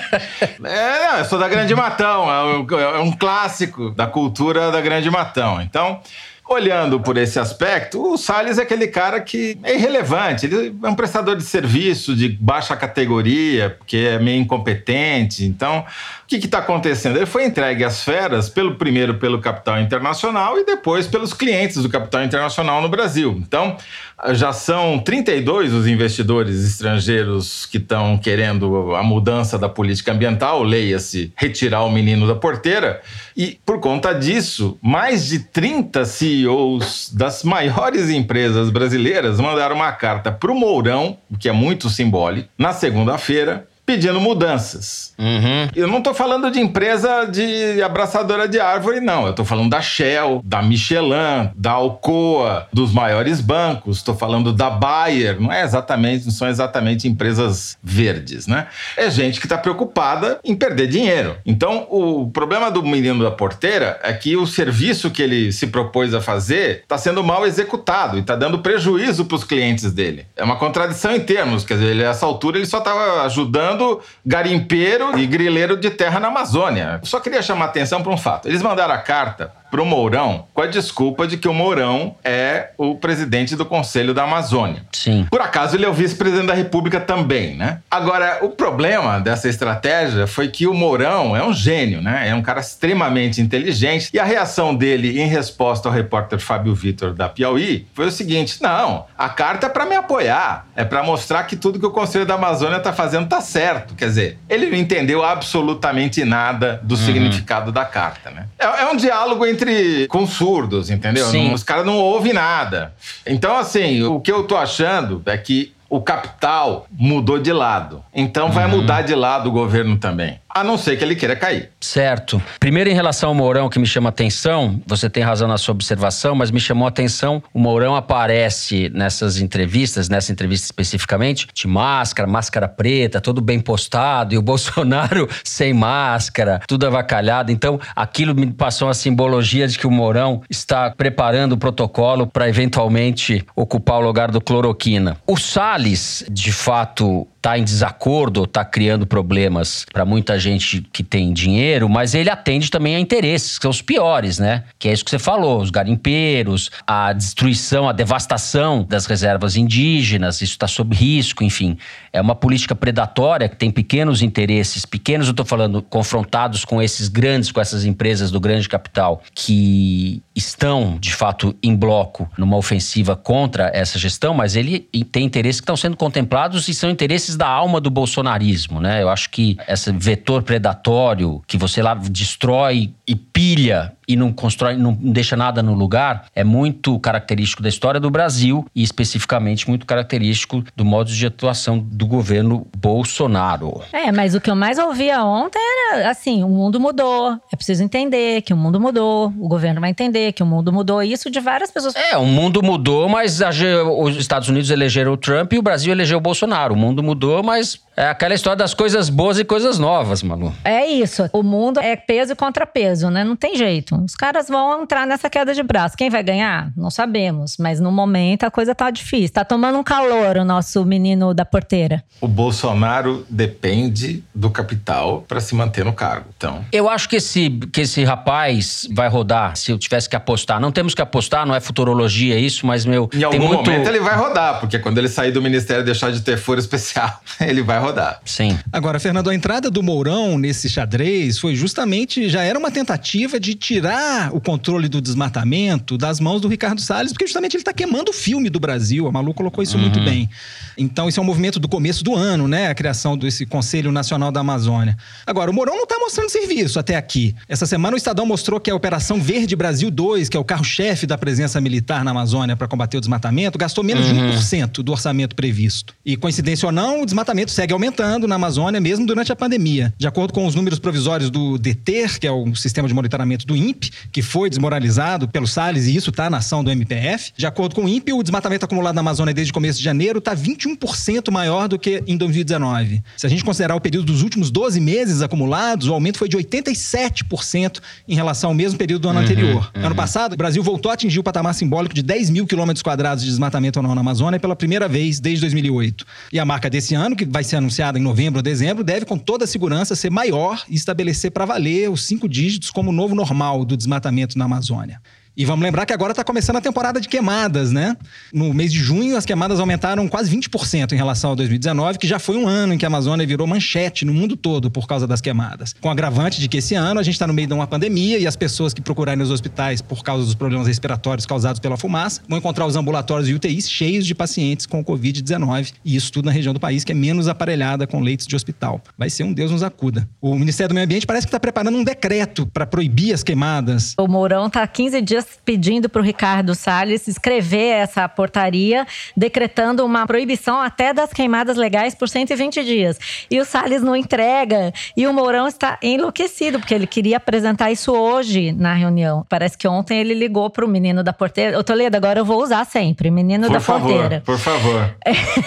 é, eu sou da Grande Matão, é um clássico da cultura da Grande Matão. Então, Olhando por esse aspecto, o Salles é aquele cara que é irrelevante. Ele é um prestador de serviço de baixa categoria, que é meio incompetente. Então, o que está acontecendo? Ele foi entregue às feras, pelo primeiro pelo capital internacional e depois pelos clientes do capital internacional no Brasil. Então, já são 32 os investidores estrangeiros que estão querendo a mudança da política ambiental, leia-se retirar o menino da porteira. E por conta disso, mais de 30 CEOs das maiores empresas brasileiras mandaram uma carta para o Mourão, o que é muito simbólico, na segunda-feira, pedindo mudanças. Uhum. Eu não estou falando de empresa de abraçadora de árvore, não. Eu estou falando da Shell, da Michelin, da Alcoa, dos maiores bancos. Estou falando da Bayer. Não é exatamente, não são exatamente empresas verdes, né? É gente que está preocupada em perder dinheiro. Então, o problema do menino da porteira é que o serviço que ele se propôs a fazer está sendo mal executado e está dando prejuízo para os clientes dele. É uma contradição em termos. Quer dizer, ele, essa altura ele só estava ajudando garimpeiro e grileiro de terra na Amazônia. Só queria chamar atenção para um fato. Eles mandaram a carta pro Mourão com a desculpa de que o Mourão é o presidente do Conselho da Amazônia. Sim. Por acaso ele é o vice-presidente da República também, né? Agora, o problema dessa estratégia foi que o Mourão é um gênio, né? É um cara extremamente inteligente e a reação dele em resposta ao repórter Fábio Vitor da Piauí foi o seguinte: "Não, a carta é para me apoiar, é para mostrar que tudo que o Conselho da Amazônia tá fazendo tá certo". Quer dizer, ele não entendeu absolutamente nada do uhum. significado da carta, né? É, é um diálogo entre entre com surdos, entendeu? Não, os caras não ouvem nada. Então, assim, o que eu tô achando é que o capital mudou de lado. Então vai uhum. mudar de lado o governo também a não ser que ele queira cair. Certo. Primeiro, em relação ao Mourão, que me chama atenção, você tem razão na sua observação, mas me chamou atenção, o Mourão aparece nessas entrevistas, nessa entrevista especificamente, de máscara, máscara preta, todo bem postado, e o Bolsonaro sem máscara, tudo avacalhado. Então, aquilo me passou a simbologia de que o Mourão está preparando o protocolo para eventualmente ocupar o lugar do cloroquina. O Salles, de fato, está em desacordo, está criando problemas para muita gente que tem dinheiro, mas ele atende também a interesses, que são os piores, né? Que é isso que você falou: os garimpeiros, a destruição, a devastação das reservas indígenas, isso está sob risco, enfim. É uma política predatória que tem pequenos interesses, pequenos, eu estou falando, confrontados com esses grandes, com essas empresas do grande capital, que estão, de fato, em bloco numa ofensiva contra essa gestão, mas ele tem interesses que estão sendo contemplados e são interesses da alma do bolsonarismo, né? Eu acho que esse vetor predatório que você lá destrói e pilha e não constrói, não deixa nada no lugar, é muito característico da história do Brasil e especificamente muito característico do modo de atuação do governo Bolsonaro. É, mas o que eu mais ouvia ontem era assim: o mundo mudou, é preciso entender que o mundo mudou, o governo vai entender que o mundo mudou, isso de várias pessoas. É, o mundo mudou, mas a, os Estados Unidos elegeram o Trump e o Brasil elegeu o Bolsonaro. O mundo mudou, mas é aquela história das coisas boas e coisas novas, Malu. É isso. O mundo é peso e contrapeso, né? Não tem jeito. Os caras vão entrar nessa queda de braço. Quem vai ganhar? Não sabemos. Mas no momento a coisa tá difícil. Tá tomando um calor o nosso menino da porteira. O Bolsonaro depende do capital para se manter no cargo. Então. Eu acho que esse, que esse rapaz vai rodar, se eu tivesse que apostar. Não temos que apostar, não é futurologia isso, mas meu. Em algum muito... momento ele vai rodar, porque quando ele sair do ministério e deixar de ter foro especial, ele vai rodar. Sim. Agora, Fernando, a entrada do Mourão nesse xadrez foi justamente, já era uma tentativa de tirar o controle do desmatamento das mãos do Ricardo Salles, porque justamente ele está queimando o filme do Brasil. A Malu colocou isso uhum. muito bem. Então, isso é um movimento do começo do ano, né? A criação desse Conselho Nacional da Amazônia. Agora, o Mourão não está mostrando serviço até aqui. Essa semana o Estadão mostrou que a Operação Verde Brasil 2, que é o carro-chefe da presença militar na Amazônia para combater o desmatamento, gastou menos uhum. de 1% do orçamento previsto. E coincidência ou não, o desmatamento segue aumentando na Amazônia mesmo durante a pandemia. De acordo com os números provisórios do DETER, que é o sistema de monitoramento do INPE, INPE, que foi desmoralizado pelo Salles, e isso está na ação do MPF. De acordo com o INPE, o desmatamento acumulado na Amazônia desde o começo de janeiro está 21% maior do que em 2019. Se a gente considerar o período dos últimos 12 meses acumulados, o aumento foi de 87% em relação ao mesmo período do ano uhum, anterior. Uhum. Ano passado, o Brasil voltou a atingir o patamar simbólico de 10 mil quilômetros quadrados de desmatamento anual na Amazônia pela primeira vez desde 2008. E a marca desse ano, que vai ser anunciada em novembro ou dezembro, deve com toda a segurança ser maior e estabelecer para valer os cinco dígitos como o novo normal do desmatamento na Amazônia. E vamos lembrar que agora está começando a temporada de queimadas, né? No mês de junho, as queimadas aumentaram quase 20% em relação a 2019, que já foi um ano em que a Amazônia virou manchete no mundo todo por causa das queimadas. Com agravante de que esse ano a gente está no meio de uma pandemia e as pessoas que procurarem nos hospitais por causa dos problemas respiratórios causados pela fumaça vão encontrar os ambulatórios e UTIs cheios de pacientes com Covid-19. E isso tudo na região do país que é menos aparelhada com leitos de hospital. Vai ser um Deus nos acuda. O Ministério do Meio Ambiente parece que está preparando um decreto para proibir as queimadas. O Mourão está há 15 dias pedindo para o Ricardo Salles escrever essa portaria, decretando uma proibição até das queimadas legais por 120 dias. E o Salles não entrega. E o Mourão está enlouquecido, porque ele queria apresentar isso hoje na reunião. Parece que ontem ele ligou para o menino da porteira. Ô, Toledo, agora eu vou usar sempre. Menino por da favor, porteira. Por favor.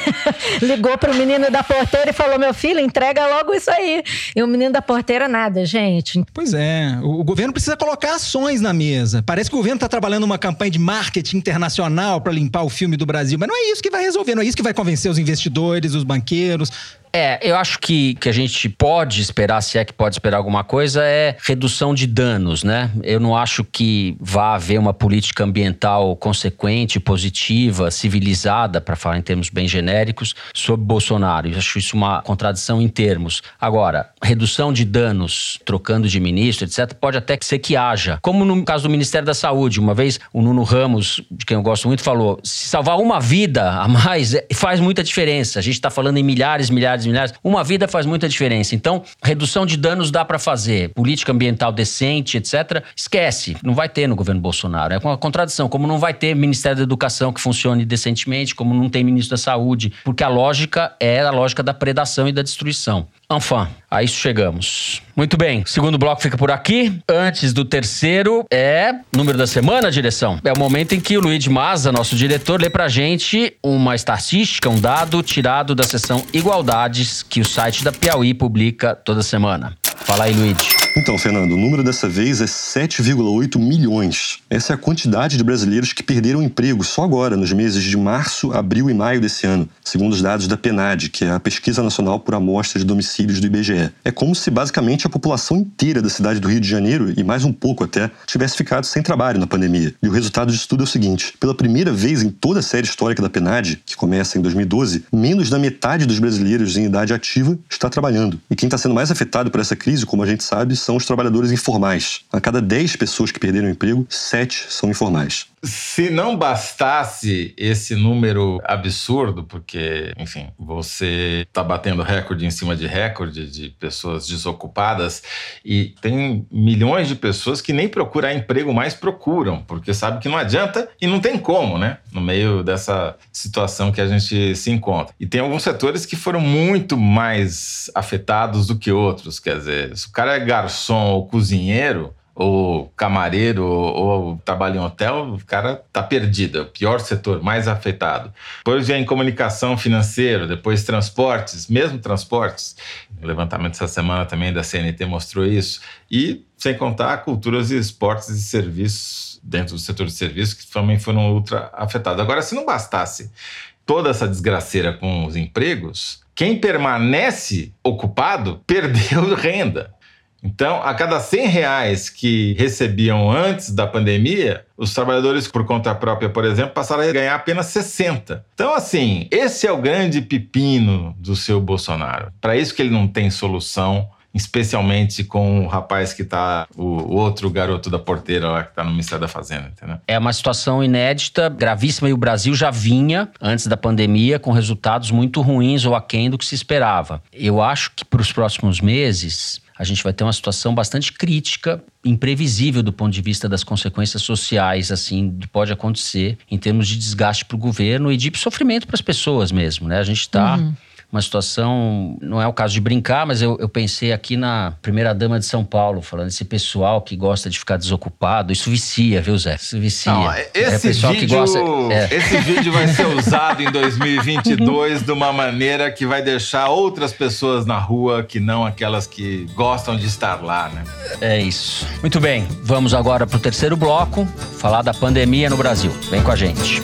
ligou para o menino da porteira e falou: meu filho, entrega logo isso aí. E o menino da porteira, nada, gente. Pois é. O governo precisa colocar ações na mesa. Parece que o governo está trabalhando uma campanha de marketing internacional para limpar o filme do Brasil, mas não é isso que vai resolver, não é isso que vai convencer os investidores, os banqueiros. É, eu acho que que a gente pode esperar, se é que pode esperar alguma coisa, é redução de danos, né? Eu não acho que vá haver uma política ambiental consequente, positiva, civilizada, para falar em termos bem genéricos, sobre Bolsonaro. Eu acho isso uma contradição em termos. Agora, redução de danos, trocando de ministro, etc., pode até ser que haja. Como no caso do Ministério da Saúde, uma vez o Nuno Ramos, de quem eu gosto muito, falou: se salvar uma vida a mais é, faz muita diferença. A gente está falando em milhares, milhares milhares. Uma vida faz muita diferença. Então, redução de danos dá para fazer. Política ambiental decente, etc. Esquece. Não vai ter no governo Bolsonaro. É uma contradição. Como não vai ter Ministério da Educação que funcione decentemente, como não tem ministro da Saúde. Porque a lógica é a lógica da predação e da destruição. Enfin, a isso chegamos. Muito bem, segundo bloco fica por aqui. Antes do terceiro é número da semana, direção. É o momento em que o Luiz Maza, nosso diretor, lê pra gente uma estatística, um dado tirado da seção Igualdades que o site da Piauí publica toda semana. Fala aí, Luiz. Então, Fernando, o número dessa vez é 7,8 milhões. Essa é a quantidade de brasileiros que perderam emprego só agora, nos meses de março, abril e maio desse ano, segundo os dados da PNAD, que é a Pesquisa Nacional por Amostra de Domicílios do IBGE. É como se basicamente a população inteira da cidade do Rio de Janeiro, e mais um pouco até, tivesse ficado sem trabalho na pandemia. E o resultado disso tudo é o seguinte: pela primeira vez em toda a série histórica da PNAD, que começa em 2012, menos da metade dos brasileiros em idade ativa está trabalhando. E quem está sendo mais afetado por essa crise, como a gente sabe, são os trabalhadores informais. A cada 10 pessoas que perderam o emprego, 7 são informais. Se não bastasse esse número absurdo, porque, enfim, você está batendo recorde em cima de recorde de pessoas desocupadas e tem milhões de pessoas que nem procurar emprego mais procuram, porque sabe que não adianta e não tem como, né? No meio dessa situação que a gente se encontra. E tem alguns setores que foram muito mais afetados do que outros, quer dizer, se o cara é garçom ou cozinheiro, ou camareiro ou, ou trabalha em hotel, o cara tá perdido, é o pior setor, mais afetado. Depois vem comunicação financeira, depois transportes, mesmo transportes. O levantamento essa semana também da CNT mostrou isso. E sem contar culturas e esportes e serviços dentro do setor de serviços que também foram ultra afetados. Agora, se não bastasse toda essa desgraceira com os empregos, quem permanece ocupado perdeu renda. Então, a cada 100 reais que recebiam antes da pandemia, os trabalhadores por conta própria, por exemplo, passaram a ganhar apenas 60. Então, assim, esse é o grande pepino do seu Bolsonaro. Para isso que ele não tem solução, especialmente com o rapaz que está, o outro garoto da porteira lá que está no Ministério da Fazenda, entendeu? É uma situação inédita, gravíssima, e o Brasil já vinha, antes da pandemia, com resultados muito ruins ou aquém do que se esperava. Eu acho que para os próximos meses a gente vai ter uma situação bastante crítica, imprevisível do ponto de vista das consequências sociais, assim, que pode acontecer em termos de desgaste para o governo e de sofrimento para as pessoas mesmo, né? A gente está uhum uma situação, não é o caso de brincar, mas eu, eu pensei aqui na primeira-dama de São Paulo, falando esse pessoal que gosta de ficar desocupado. Isso vicia, viu, Zé? Isso vicia. Não, é, esse, é vídeo, gosta, é. esse vídeo vai ser usado em 2022 de uma maneira que vai deixar outras pessoas na rua que não aquelas que gostam de estar lá, né? É isso. Muito bem, vamos agora para o terceiro bloco, falar da pandemia no Brasil. Vem com a gente.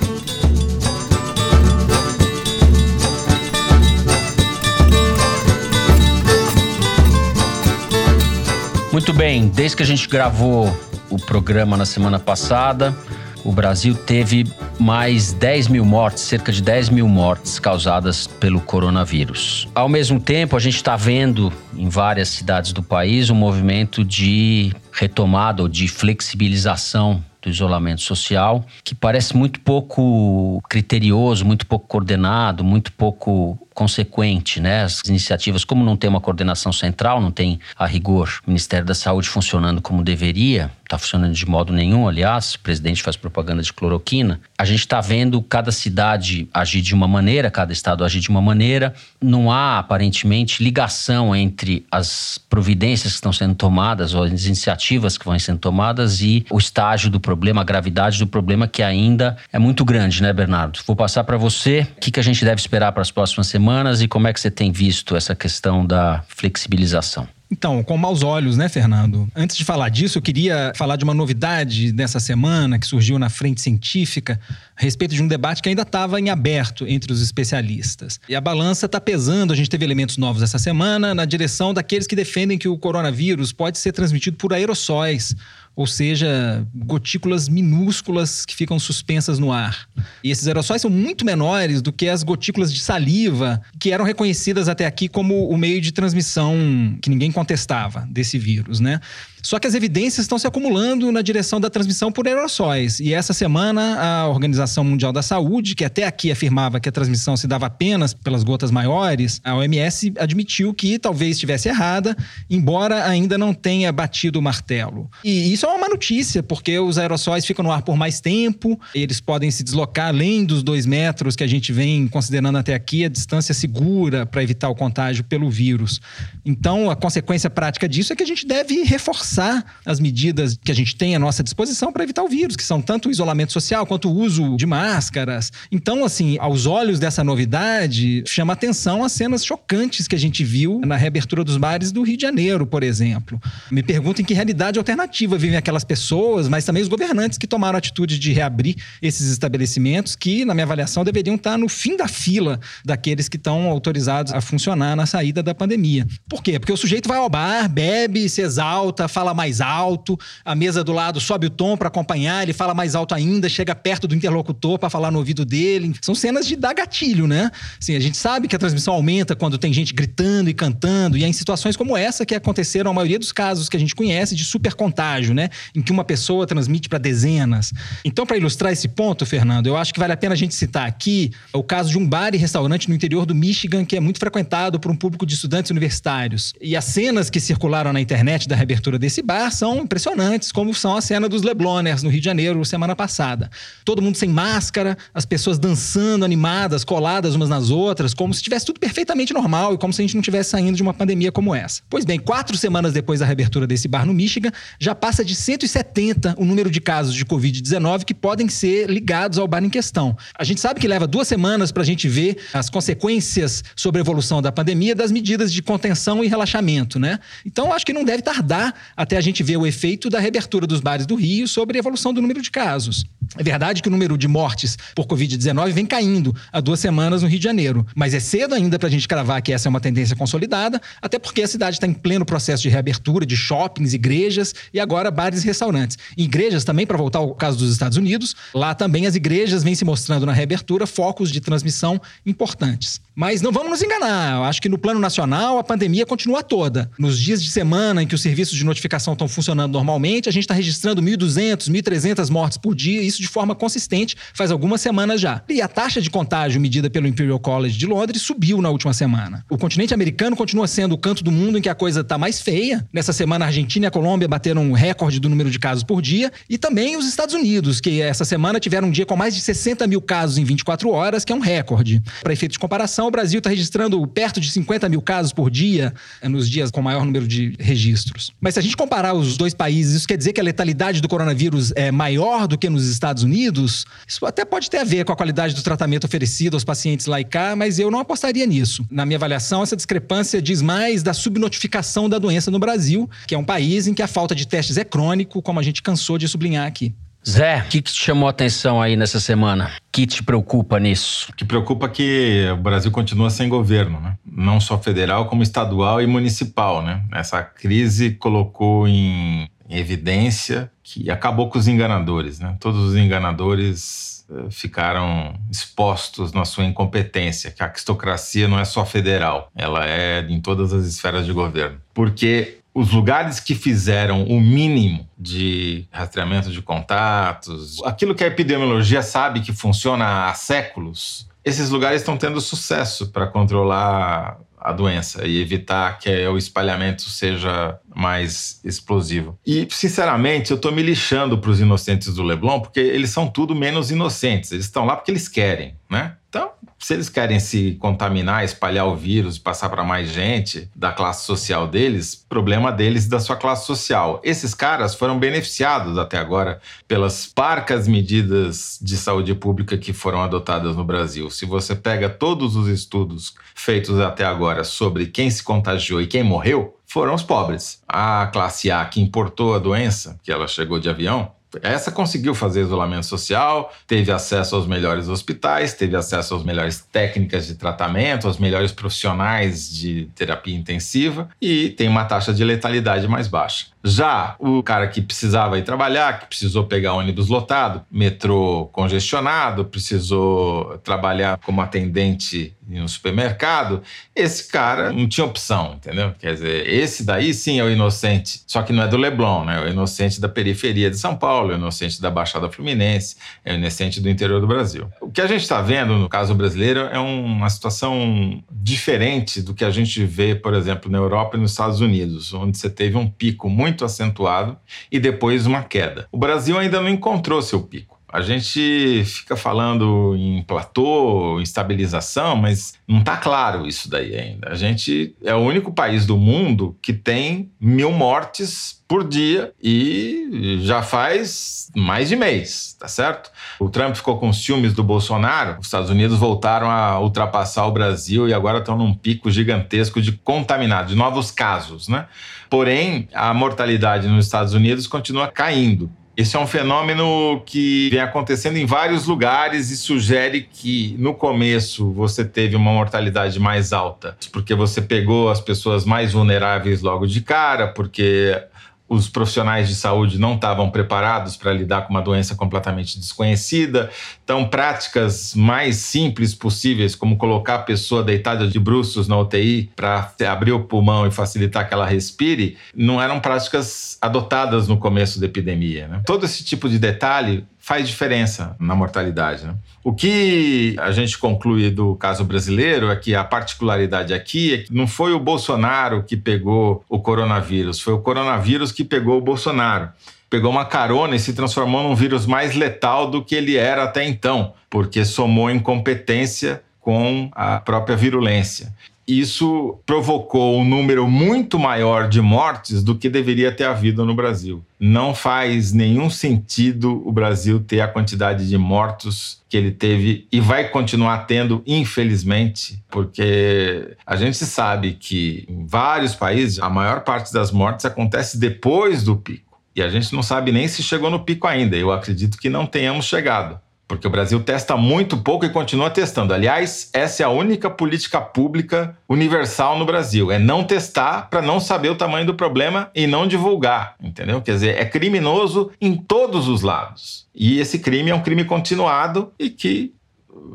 Muito bem, desde que a gente gravou o programa na semana passada, o Brasil teve mais 10 mil mortes, cerca de 10 mil mortes causadas pelo coronavírus. Ao mesmo tempo, a gente está vendo em várias cidades do país um movimento de retomada ou de flexibilização do isolamento social, que parece muito pouco criterioso, muito pouco coordenado, muito pouco consequente, né? As iniciativas, como não tem uma coordenação central, não tem a rigor o Ministério da Saúde funcionando como deveria, está funcionando de modo nenhum, aliás, o presidente faz propaganda de cloroquina. A gente está vendo cada cidade agir de uma maneira, cada estado agir de uma maneira. Não há, aparentemente, ligação entre as providências que estão sendo tomadas ou as iniciativas que vão sendo tomadas e o estágio do problema, a gravidade do problema que ainda é muito grande, né, Bernardo? Vou passar para você o que, que a gente deve esperar para as próximas semanas e como é que você tem visto essa questão da flexibilização. Então, com maus olhos, né, Fernando? Antes de falar disso, eu queria falar de uma novidade dessa semana que surgiu na frente científica a respeito de um debate que ainda estava em aberto entre os especialistas. E a balança está pesando, a gente teve elementos novos essa semana na direção daqueles que defendem que o coronavírus pode ser transmitido por aerossóis ou seja, gotículas minúsculas que ficam suspensas no ar. E esses aerossóis são muito menores do que as gotículas de saliva, que eram reconhecidas até aqui como o meio de transmissão que ninguém contestava desse vírus, né? Só que as evidências estão se acumulando na direção da transmissão por aerossóis. E essa semana, a Organização Mundial da Saúde, que até aqui afirmava que a transmissão se dava apenas pelas gotas maiores, a OMS admitiu que talvez estivesse errada, embora ainda não tenha batido o martelo. E isso é uma má notícia, porque os aerossóis ficam no ar por mais tempo, eles podem se deslocar além dos dois metros que a gente vem considerando até aqui a distância segura para evitar o contágio pelo vírus. Então, a consequência prática disso é que a gente deve reforçar reforçar as medidas que a gente tem à nossa disposição para evitar o vírus, que são tanto o isolamento social quanto o uso de máscaras. Então, assim, aos olhos dessa novidade, chama atenção as cenas chocantes que a gente viu na reabertura dos bares do Rio de Janeiro, por exemplo. Me pergunto em que realidade alternativa vivem aquelas pessoas, mas também os governantes que tomaram a atitude de reabrir esses estabelecimentos, que, na minha avaliação, deveriam estar no fim da fila daqueles que estão autorizados a funcionar na saída da pandemia. Por quê? Porque o sujeito vai ao bar, bebe, se exalta, fala fala mais alto, a mesa do lado sobe o tom para acompanhar, ele fala mais alto ainda, chega perto do interlocutor para falar no ouvido dele. São cenas de dar gatilho, né? Assim, a gente sabe que a transmissão aumenta quando tem gente gritando e cantando, e é em situações como essa que aconteceram a maioria dos casos que a gente conhece de super contágio, né? Em que uma pessoa transmite para dezenas. Então, para ilustrar esse ponto, Fernando, eu acho que vale a pena a gente citar aqui o caso de um bar e restaurante no interior do Michigan que é muito frequentado por um público de estudantes universitários. E as cenas que circularam na internet da reabertura desse bar são impressionantes, como são a cena dos Lebloners no Rio de Janeiro semana passada. Todo mundo sem máscara, as pessoas dançando, animadas, coladas umas nas outras, como se estivesse tudo perfeitamente normal e como se a gente não estivesse saindo de uma pandemia como essa. Pois bem, quatro semanas depois da reabertura desse bar no Michigan, já passa de 170 o número de casos de Covid-19 que podem ser ligados ao bar em questão. A gente sabe que leva duas semanas para a gente ver as consequências sobre a evolução da pandemia das medidas de contenção e relaxamento, né? Então, acho que não deve tardar até a gente vê o efeito da reabertura dos bares do Rio sobre a evolução do número de casos. É verdade que o número de mortes por Covid-19 vem caindo há duas semanas no Rio de Janeiro, mas é cedo ainda para a gente cravar que essa é uma tendência consolidada, até porque a cidade está em pleno processo de reabertura de shoppings, igrejas e agora bares e restaurantes. Em igrejas também, para voltar ao caso dos Estados Unidos, lá também as igrejas vêm se mostrando na reabertura focos de transmissão importantes. Mas não vamos nos enganar, eu acho que no plano nacional a pandemia continua toda. Nos dias de semana em que os serviços de notificação estão funcionando normalmente, a gente está registrando 1.200, 1.300 mortes por dia, isso de forma consistente faz algumas semanas já. E a taxa de contágio medida pelo Imperial College de Londres subiu na última semana. O continente americano continua sendo o canto do mundo em que a coisa está mais feia. Nessa semana, a Argentina e a Colômbia bateram um recorde do número de casos por dia. E também os Estados Unidos, que essa semana tiveram um dia com mais de 60 mil casos em 24 horas, que é um recorde. Para efeito de comparação, vacinação, o Brasil está registrando perto de 50 mil casos por dia eh, nos dias com maior número de registros. Mas se a gente comparar os dois países, isso quer dizer que a letalidade do coronavírus é maior do que nos Estados Unidos? Isso até pode ter a ver com a qualidade do tratamento oferecido aos pacientes lá e cá, mas eu não apostaria nisso. Na minha avaliação, essa discrepância diz mais da subnotificação da doença no Brasil, que é um país em que a falta de testes é crônico, como a gente cansou de sublinhar aqui. Zé, o que, que te chamou a atenção aí nessa semana? Que te preocupa nisso? O que preocupa é que o Brasil continua sem governo, né? Não só federal, como estadual e municipal, né? Essa crise colocou em evidência que acabou com os enganadores, né? Todos os enganadores eh, ficaram expostos na sua incompetência, que a aristocracia não é só federal, ela é em todas as esferas de governo. Porque os lugares que fizeram o mínimo de rastreamento de contatos, aquilo que a epidemiologia sabe que funciona há séculos, esses lugares estão tendo sucesso para controlar a doença e evitar que o espalhamento seja mais explosivo. E, sinceramente, eu estou me lixando para os inocentes do Leblon, porque eles são tudo menos inocentes. Eles estão lá porque eles querem, né? Então, se eles querem se contaminar, espalhar o vírus, passar para mais gente da classe social deles, problema deles da sua classe social. Esses caras foram beneficiados até agora pelas parcas medidas de saúde pública que foram adotadas no Brasil. Se você pega todos os estudos feitos até agora sobre quem se contagiou e quem morreu, foram os pobres. A classe A que importou a doença, que ela chegou de avião, essa conseguiu fazer isolamento social, teve acesso aos melhores hospitais, teve acesso às melhores técnicas de tratamento, aos melhores profissionais de terapia intensiva e tem uma taxa de letalidade mais baixa. Já o cara que precisava ir trabalhar, que precisou pegar ônibus lotado, metrô congestionado, precisou trabalhar como atendente em um supermercado, esse cara não tinha opção, entendeu? Quer dizer, esse daí sim é o inocente, só que não é do Leblon, né? É o inocente da periferia de São Paulo, é o inocente da Baixada Fluminense, é o inocente do interior do Brasil. O que a gente está vendo no caso brasileiro é uma situação diferente do que a gente vê, por exemplo, na Europa e nos Estados Unidos, onde você teve um pico muito muito acentuado e depois uma queda. O Brasil ainda não encontrou seu pico. A gente fica falando em platô, em estabilização, mas não está claro isso daí ainda. A gente é o único país do mundo que tem mil mortes por dia e já faz mais de mês, tá certo? O Trump ficou com ciúmes do Bolsonaro, os Estados Unidos voltaram a ultrapassar o Brasil e agora estão num pico gigantesco de contaminados, de novos casos, né? Porém, a mortalidade nos Estados Unidos continua caindo. Esse é um fenômeno que vem acontecendo em vários lugares e sugere que no começo você teve uma mortalidade mais alta, porque você pegou as pessoas mais vulneráveis logo de cara, porque os profissionais de saúde não estavam preparados para lidar com uma doença completamente desconhecida. Então, práticas mais simples possíveis, como colocar a pessoa deitada de bruços na UTI para abrir o pulmão e facilitar que ela respire, não eram práticas adotadas no começo da epidemia. Né? Todo esse tipo de detalhe faz diferença na mortalidade. Né? O que a gente conclui do caso brasileiro é que a particularidade aqui é que não foi o Bolsonaro que pegou o coronavírus, foi o coronavírus que pegou o Bolsonaro. Pegou uma carona e se transformou num vírus mais letal do que ele era até então, porque somou incompetência com a própria virulência isso provocou um número muito maior de mortes do que deveria ter havido no Brasil. Não faz nenhum sentido o Brasil ter a quantidade de mortos que ele teve e vai continuar tendo, infelizmente, porque a gente sabe que em vários países a maior parte das mortes acontece depois do pico. E a gente não sabe nem se chegou no pico ainda. Eu acredito que não tenhamos chegado porque o Brasil testa muito pouco e continua testando. Aliás, essa é a única política pública universal no Brasil, é não testar para não saber o tamanho do problema e não divulgar, entendeu? Quer dizer, é criminoso em todos os lados. E esse crime é um crime continuado e que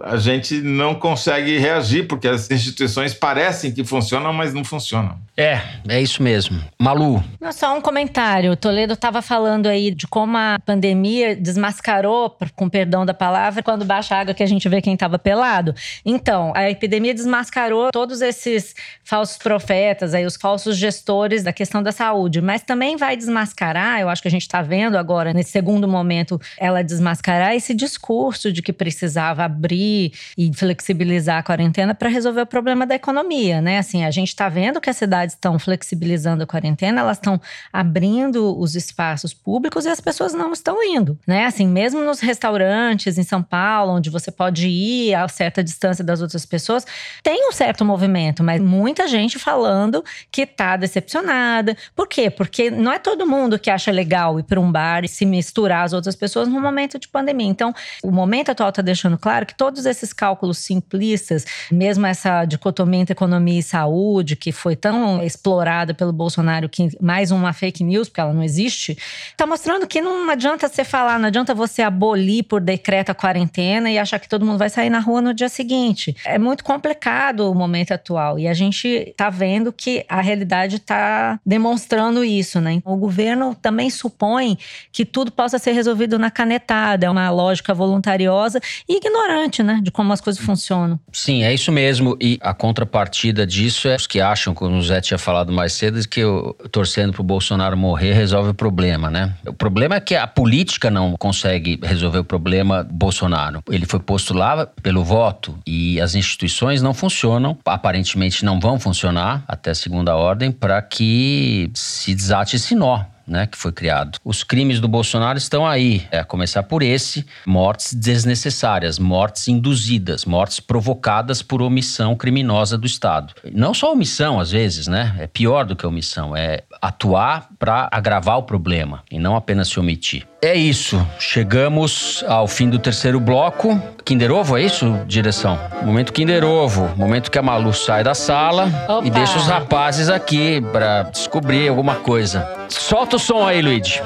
a gente não consegue reagir, porque as instituições parecem que funcionam, mas não funcionam. É, é isso mesmo. Malu. Não, só um comentário. O Toledo estava falando aí de como a pandemia desmascarou, com perdão da palavra, quando baixa a água que a gente vê quem estava pelado. Então, a epidemia desmascarou todos esses falsos profetas, aí, os falsos gestores da questão da saúde, mas também vai desmascarar, eu acho que a gente está vendo agora, nesse segundo momento, ela desmascarar esse discurso de que precisava abrir abrir e flexibilizar a quarentena para resolver o problema da economia, né? Assim, a gente está vendo que as cidades estão flexibilizando a quarentena, elas estão abrindo os espaços públicos e as pessoas não estão indo, né? Assim, mesmo nos restaurantes em São Paulo, onde você pode ir a certa distância das outras pessoas, tem um certo movimento, mas muita gente falando que está decepcionada. Por quê? Porque não é todo mundo que acha legal ir para um bar e se misturar às outras pessoas no momento de pandemia. Então, o momento atual está deixando claro que todos esses cálculos simplistas, mesmo essa dicotomia entre economia e saúde, que foi tão explorada pelo Bolsonaro, que mais uma fake news, porque ela não existe, está mostrando que não adianta você falar, não adianta você abolir por decreto a quarentena e achar que todo mundo vai sair na rua no dia seguinte. É muito complicado o momento atual e a gente está vendo que a realidade está demonstrando isso, né? O governo também supõe que tudo possa ser resolvido na canetada, é uma lógica voluntariosa e ignorante, né, de como as coisas funcionam. Sim, é isso mesmo. E a contrapartida disso é os que acham, como o Zé tinha falado mais cedo, que eu, torcendo para o Bolsonaro morrer resolve o problema, né? O problema é que a política não consegue resolver o problema Bolsonaro. Ele foi posto lá pelo voto e as instituições não funcionam, aparentemente não vão funcionar até segunda ordem para que se desate esse nó né, que foi criado. Os crimes do Bolsonaro estão aí, é a começar por esse: mortes desnecessárias, mortes induzidas, mortes provocadas por omissão criminosa do Estado. Não só omissão, às vezes, né? É pior do que omissão, é atuar para agravar o problema e não apenas se omitir. É isso. Chegamos ao fim do terceiro bloco. Kinder Ovo, é isso, direção? Momento Kinder Ovo. Momento que a Malu sai da sala Opa. e deixa os rapazes aqui para descobrir alguma coisa. Solta o som aí, Luigi.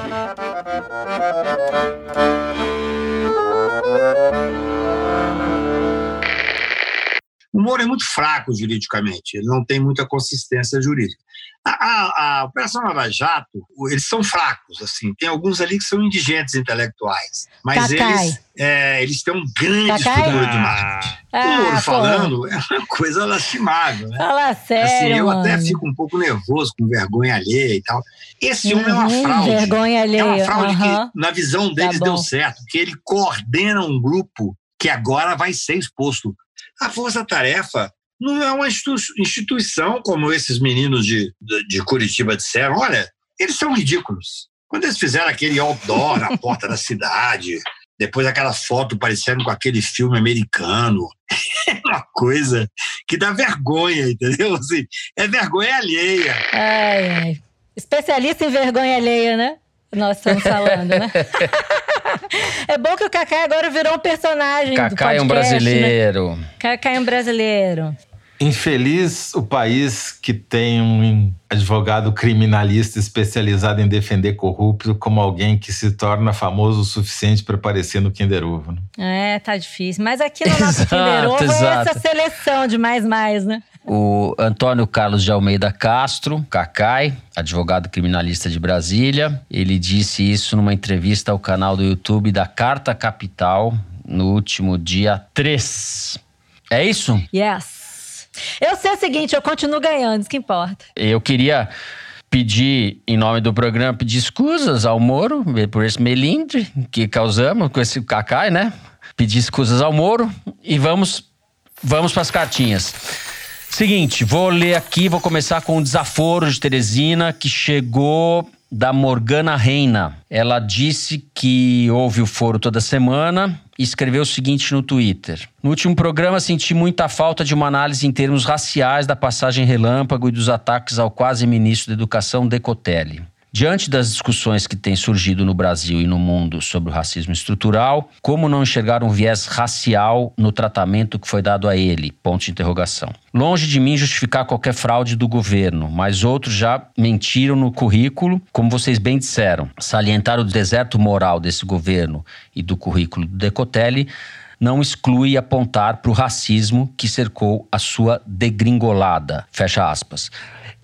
O Moro é muito fraco juridicamente, ele não tem muita consistência jurídica. A, a, Operação Lava Jato, eles são fracos, assim. Tem alguns ali que são indigentes intelectuais. Mas eles, é, eles têm um grande estrutura de marketing. Ah, o Moro falando é uma coisa lastimável, né? Fala sério, assim, Eu mano. até fico um pouco nervoso, com vergonha alheia e tal. Esse homem é uma Uhum, fraude. vergonha alheia, É uma fraude aham. que, na visão deles, Tá deu certo. Que ele coordena um grupo que agora vai ser exposto. A Força Tarefa não é uma institu- instituição como esses meninos de, de, de Curitiba disseram. Olha, eles são ridículos. Quando eles fizeram aquele outdoor na porta da cidade, depois aquela foto parecendo com aquele filme americano, é uma coisa que dá vergonha, entendeu? Assim, é vergonha alheia. Ai, ai. Especialista em vergonha alheia, né? Nós estamos falando, né? é bom que o Kaká agora virou um personagem do Kaká é um Né? brasileiro. Kaká é um brasileiro. Infeliz o país que tem um advogado criminalista especializado em defender corrupto como alguém que se torna famoso o suficiente para aparecer no Kinder Ovo. né? É, tá difícil. Mas aqui no nosso Exato, Kinder Ovo é exato. essa seleção de mais mais, né? O Antônio Carlos de Almeida Castro, Cacai, advogado criminalista de Brasília, ele disse isso numa entrevista ao canal do YouTube da Carta Capital no último dia 3. É isso? Yes. Eu sei o seguinte, eu continuo ganhando, isso que importa. Eu queria pedir, em nome do programa, pedir escusas ao Moro por esse melindre que causamos com esse Cacai, né? Pedir escusas ao Moro e vamos, vamos para as cartinhas. Seguinte, vou ler aqui, vou começar com o desaforo de Teresina, que chegou da Morgana Reina. Ela disse que ouve o foro toda semana e escreveu o seguinte no Twitter. No último programa, senti muita falta de uma análise em termos raciais da passagem relâmpago e dos ataques ao quase ministro da Educação, Decotelli. Diante das discussões que têm surgido no Brasil e no mundo sobre o racismo estrutural, como não enxergar um viés racial no tratamento que foi dado a ele? Ponto de interrogação. Longe de mim justificar qualquer fraude do governo, mas outros já mentiram no currículo, como vocês bem disseram. Salientar o deserto moral desse governo e do currículo do Decotelli não exclui apontar para o racismo que cercou a sua degringolada. Fecha aspas.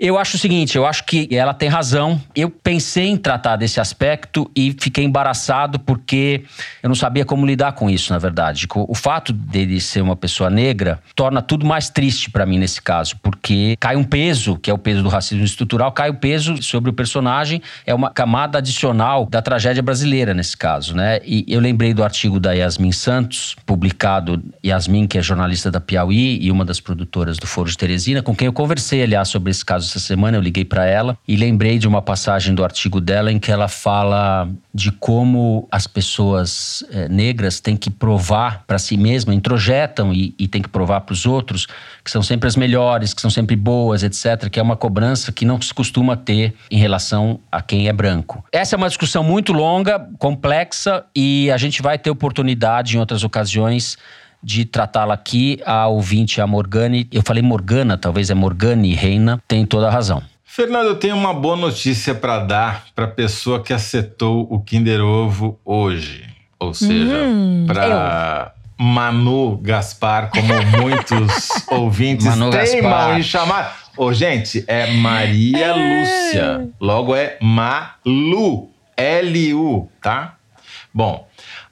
Eu acho o seguinte, eu acho que ela tem razão. Eu pensei em tratar desse aspecto e fiquei embaraçado porque eu não sabia como lidar com isso, na verdade. O fato dele ser uma pessoa negra torna tudo mais triste para mim nesse caso, porque cai um peso, que é o peso do racismo estrutural, cai o peso sobre o personagem, é uma camada adicional da tragédia brasileira nesse caso, né? E eu lembrei do artigo da Yasmin Santos, publicado Yasmin, que é jornalista da Piauí e uma das produtoras do Foro de Teresina, com quem eu conversei, aliás, sobre esse caso essa semana. Eu liguei para ela e lembrei de uma passagem do artigo dela em que ela fala de como as pessoas é, negras têm que provar para si mesmas, introjetam e, e têm que provar para os outros que são sempre as melhores, que são sempre boas, etc., que é uma cobrança que não se costuma ter em relação a quem é branco. Essa é uma discussão muito longa, complexa e a gente vai ter oportunidade em outras ocasiões de tratá-la aqui. A ouvinte, a Morgane, eu falei Morgana, talvez é Morgane Reina, tem toda a razão. Fernando, eu tenho uma boa notícia para dar para a pessoa que acertou o Kinder Ovo hoje. Ou seja, hum, para Manu Gaspar, como muitos ouvintes Manu teimam Gaspar. em chamar. Ô, oh, gente, é Maria é. Lúcia. Logo é Malu. L-U, tá? Bom,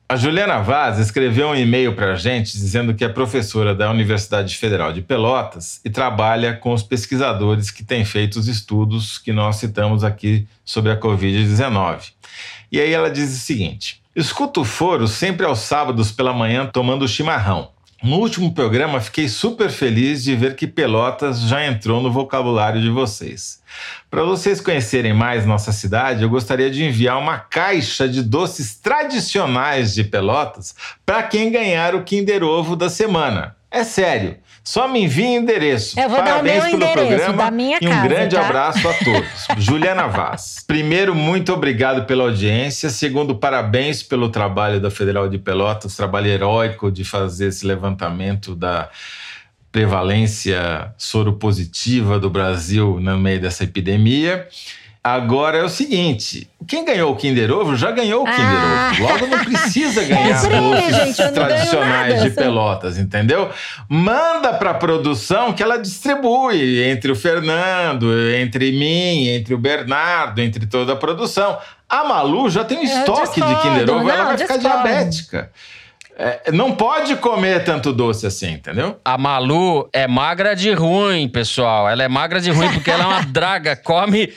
a Juliana Vaz escreveu um e-mail para a gente dizendo que é professora da Universidade Federal de Pelotas e trabalha com os pesquisadores que têm feito os estudos que nós citamos aqui sobre a Covid-19. E aí ela diz o seguinte: escuto o foro sempre aos sábados pela manhã tomando chimarrão. No último programa, fiquei super feliz de ver que Pelotas já entrou no vocabulário de vocês. Para vocês conhecerem mais nossa cidade, eu gostaria de enviar uma caixa de doces tradicionais de Pelotas para quem ganhar o Kinder Ovo da semana. É sério. Só me envie endereço. Eu vou Parabéns dar o meu pelo endereço programa da minha e um casa, grande tá? abraço a todos. Juliana Vaz. Primeiro, muito obrigado pela audiência. Segundo, parabéns pelo trabalho da Federal de Pelotas, trabalho heróico de fazer esse levantamento da prevalência soropositiva do Brasil no meio dessa epidemia. Agora é o seguinte: quem ganhou o Kinder Ovo já ganhou o Kinder Ah. Ovo. Logo não precisa ganhar É prêmio, gente, tradicionais nada, de Pelotas, entendeu? Manda para a produção que ela distribui entre o Fernando, entre mim, entre o Bernardo, entre toda a produção. A Malu já tem um estoque de discordo, Kinder Ovo, ela não, vai ficar discordo. diabética. É, não pode comer tanto doce assim, entendeu? A Malu é magra de ruim, pessoal. Ela é magra de ruim porque ela é uma draga. Come,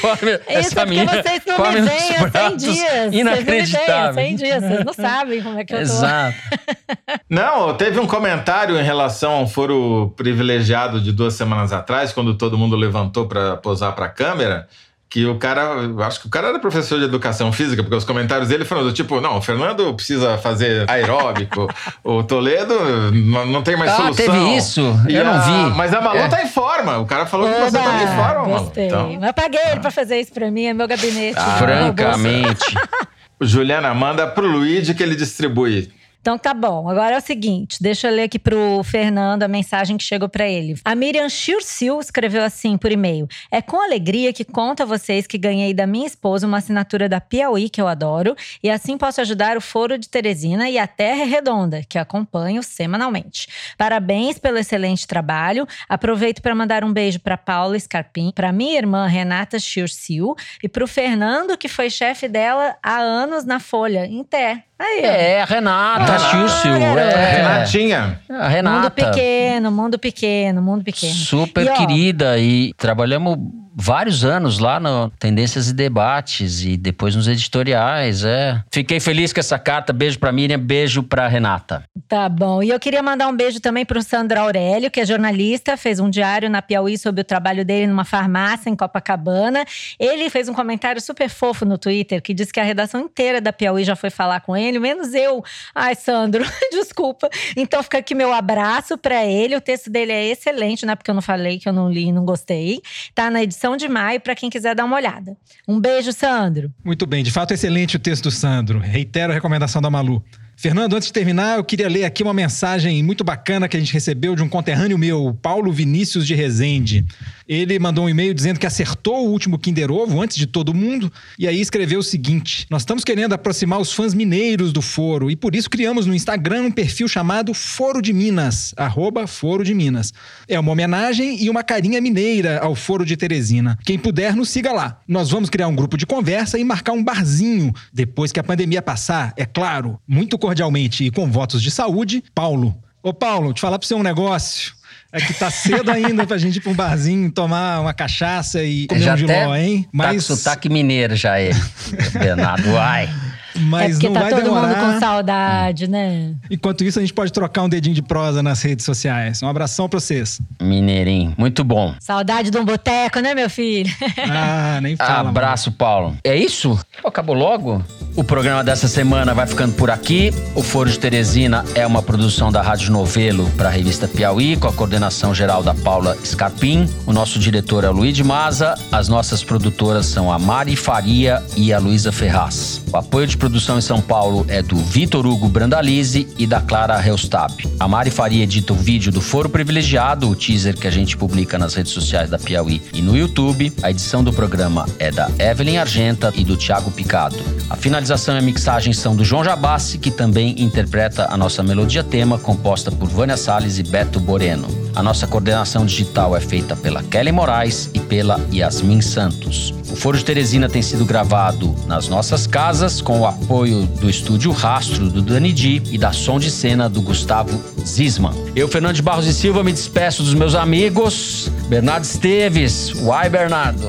come Isso essa é porque menina. vocês não come me veem há 100 pratos dias. Vocês não me veem há Inacreditável. 100 dias. Vocês não sabem como é que eu tô. Exato. Não, teve um comentário em relação ao foro privilegiado de duas semanas atrás, quando todo mundo levantou para posar para a câmera, que o cara, acho que o cara era professor de educação física, porque os comentários dele foram do tipo, não, o Fernando precisa fazer aeróbico, o Toledo não não tem mais Ah, solução. teve isso? E Eu não a- vi. Mas a Malu É. tá em forma, o cara falou que você tá em forma, Malu. Gostei. Então, Mas eu paguei ele pra fazer isso pra mim, é meu gabinete. Ah. Francamente. Juliana, manda pro Luigi que ele distribui. Então tá bom. Agora é o seguinte, deixa eu ler aqui pro Fernando a mensagem que chegou pra ele. A Miriam Chursil escreveu assim por e-mail: "É com alegria que conto a vocês que ganhei da minha esposa uma assinatura da Piauí que eu adoro e assim posso ajudar o Foro de Teresina e a Terra Redonda, que acompanho semanalmente. Parabéns pelo excelente trabalho. Aproveito para mandar um beijo para Paula Scarpim, para minha irmã Renata Chursil e pro Fernando que foi chefe dela há anos na Folha, em Té. Aí. É, a Renata Ah, Schurzel. garoto. É. Renatinha. A Renata. Mundo pequeno, mundo pequeno, mundo pequeno. Super E, ó, querida e trabalhamos vários anos lá no Tendências e Debates e depois nos editoriais, é. Fiquei feliz com essa carta. Beijo pra Miriam, beijo pra Renata. Tá bom. E eu queria mandar um beijo também pro Sandro Aurélio, que é jornalista, fez um diário na Piauí sobre o trabalho dele numa farmácia em Copacabana. Ele fez um comentário super fofo no Twitter que diz que a redação inteira da Piauí já foi falar com ele, menos eu. Ai, Sandro, desculpa. Então fica aqui meu abraço pra ele. O texto dele é excelente, não é porque eu não falei que eu não li e não gostei. Tá na edição de maio pra quem quiser dar uma olhada. Um beijo, Sandro. Muito bem, de fato excelente o texto do Sandro. Reitero a recomendação da Malu. Fernando, antes de terminar, eu queria ler aqui uma mensagem muito bacana que a gente recebeu de um conterrâneo meu, Paulo Vinícius de Rezende. Ele mandou um e-mail dizendo que acertou o último Kinder Ovo antes de todo mundo e aí escreveu o seguinte: Nós estamos querendo aproximar os fãs mineiros do Foro e por isso criamos no Instagram um perfil chamado Foro de Minas, arroba Foro de Minas. É uma homenagem e uma carinha mineira ao Foro de Teresina. Quem puder, nos siga lá. Nós vamos criar um grupo de conversa e marcar um barzinho depois que a pandemia passar, é claro. Muito cordialmente e com votos de saúde, Paulo. Ô Paulo, te falar pra você um negócio. É que tá cedo ainda pra gente ir pra um barzinho, tomar uma cachaça e comer já um giló, até hein? Tá com sotaque mineiro já ele. Bernardo, uai. Mas é porque não tá vai todo demorar. mundo com saudade, né? Enquanto isso, a gente pode trocar um dedinho de prosa nas redes sociais. Um abração pra vocês. Mineirinho, muito bom. Saudade de um boteco, né, meu filho? Ah, nem fala. Abraço, Paulo. É isso? Acabou logo? O programa dessa semana vai ficando por aqui. O Foro de Teresina é uma produção da Rádio Novelo para a revista Piauí, com a coordenação geral da Paula Scarpim. O nosso diretor é o Luiz de Maza. As nossas produtoras são a Mari Faria e a Luísa Ferraz. O apoio de produção em São Paulo é do Vitor Hugo Brandalize e da Clara Reustab. A Mari Faria edita o vídeo do Foro Privilegiado, o teaser que a gente publica nas redes sociais da Piauí e no YouTube. A edição do programa é da Evelyn Argenta e do Thiago Picado. A finalização e a mixagem são do João Jabassi, que também interpreta a nossa melodia tema, composta por Vânia Salles e Beto Boreno. A nossa coordenação digital é feita pela Kelly Moraes e pela Yasmin Santos. O Foro de Teresina tem sido gravado nas nossas casas com o apoio do estúdio Rastro do Dani Di e da som de cena do Gustavo Zisman. Eu, Fernando de Barros e Silva, me despeço dos meus amigos. Bernardo Esteves. Uai, Bernardo.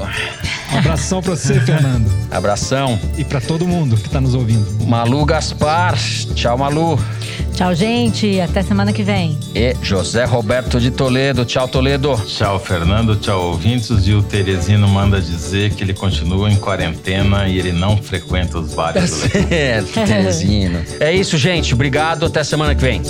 Um abração pra você, Fernando. Abração. E pra todo mundo que tá nos ouvindo. Malu Gaspar. Tchau, Malu. Tchau, gente. Até semana que vem. E José Roberto de Toledo. Tchau, Toledo. Tchau, Fernando. Tchau, ouvintes. E o Teresino manda dizer que ele continua em quarentena e ele não frequenta os bares do Leblon. Certo, Teresino. É isso, gente. Obrigado. Até semana que vem.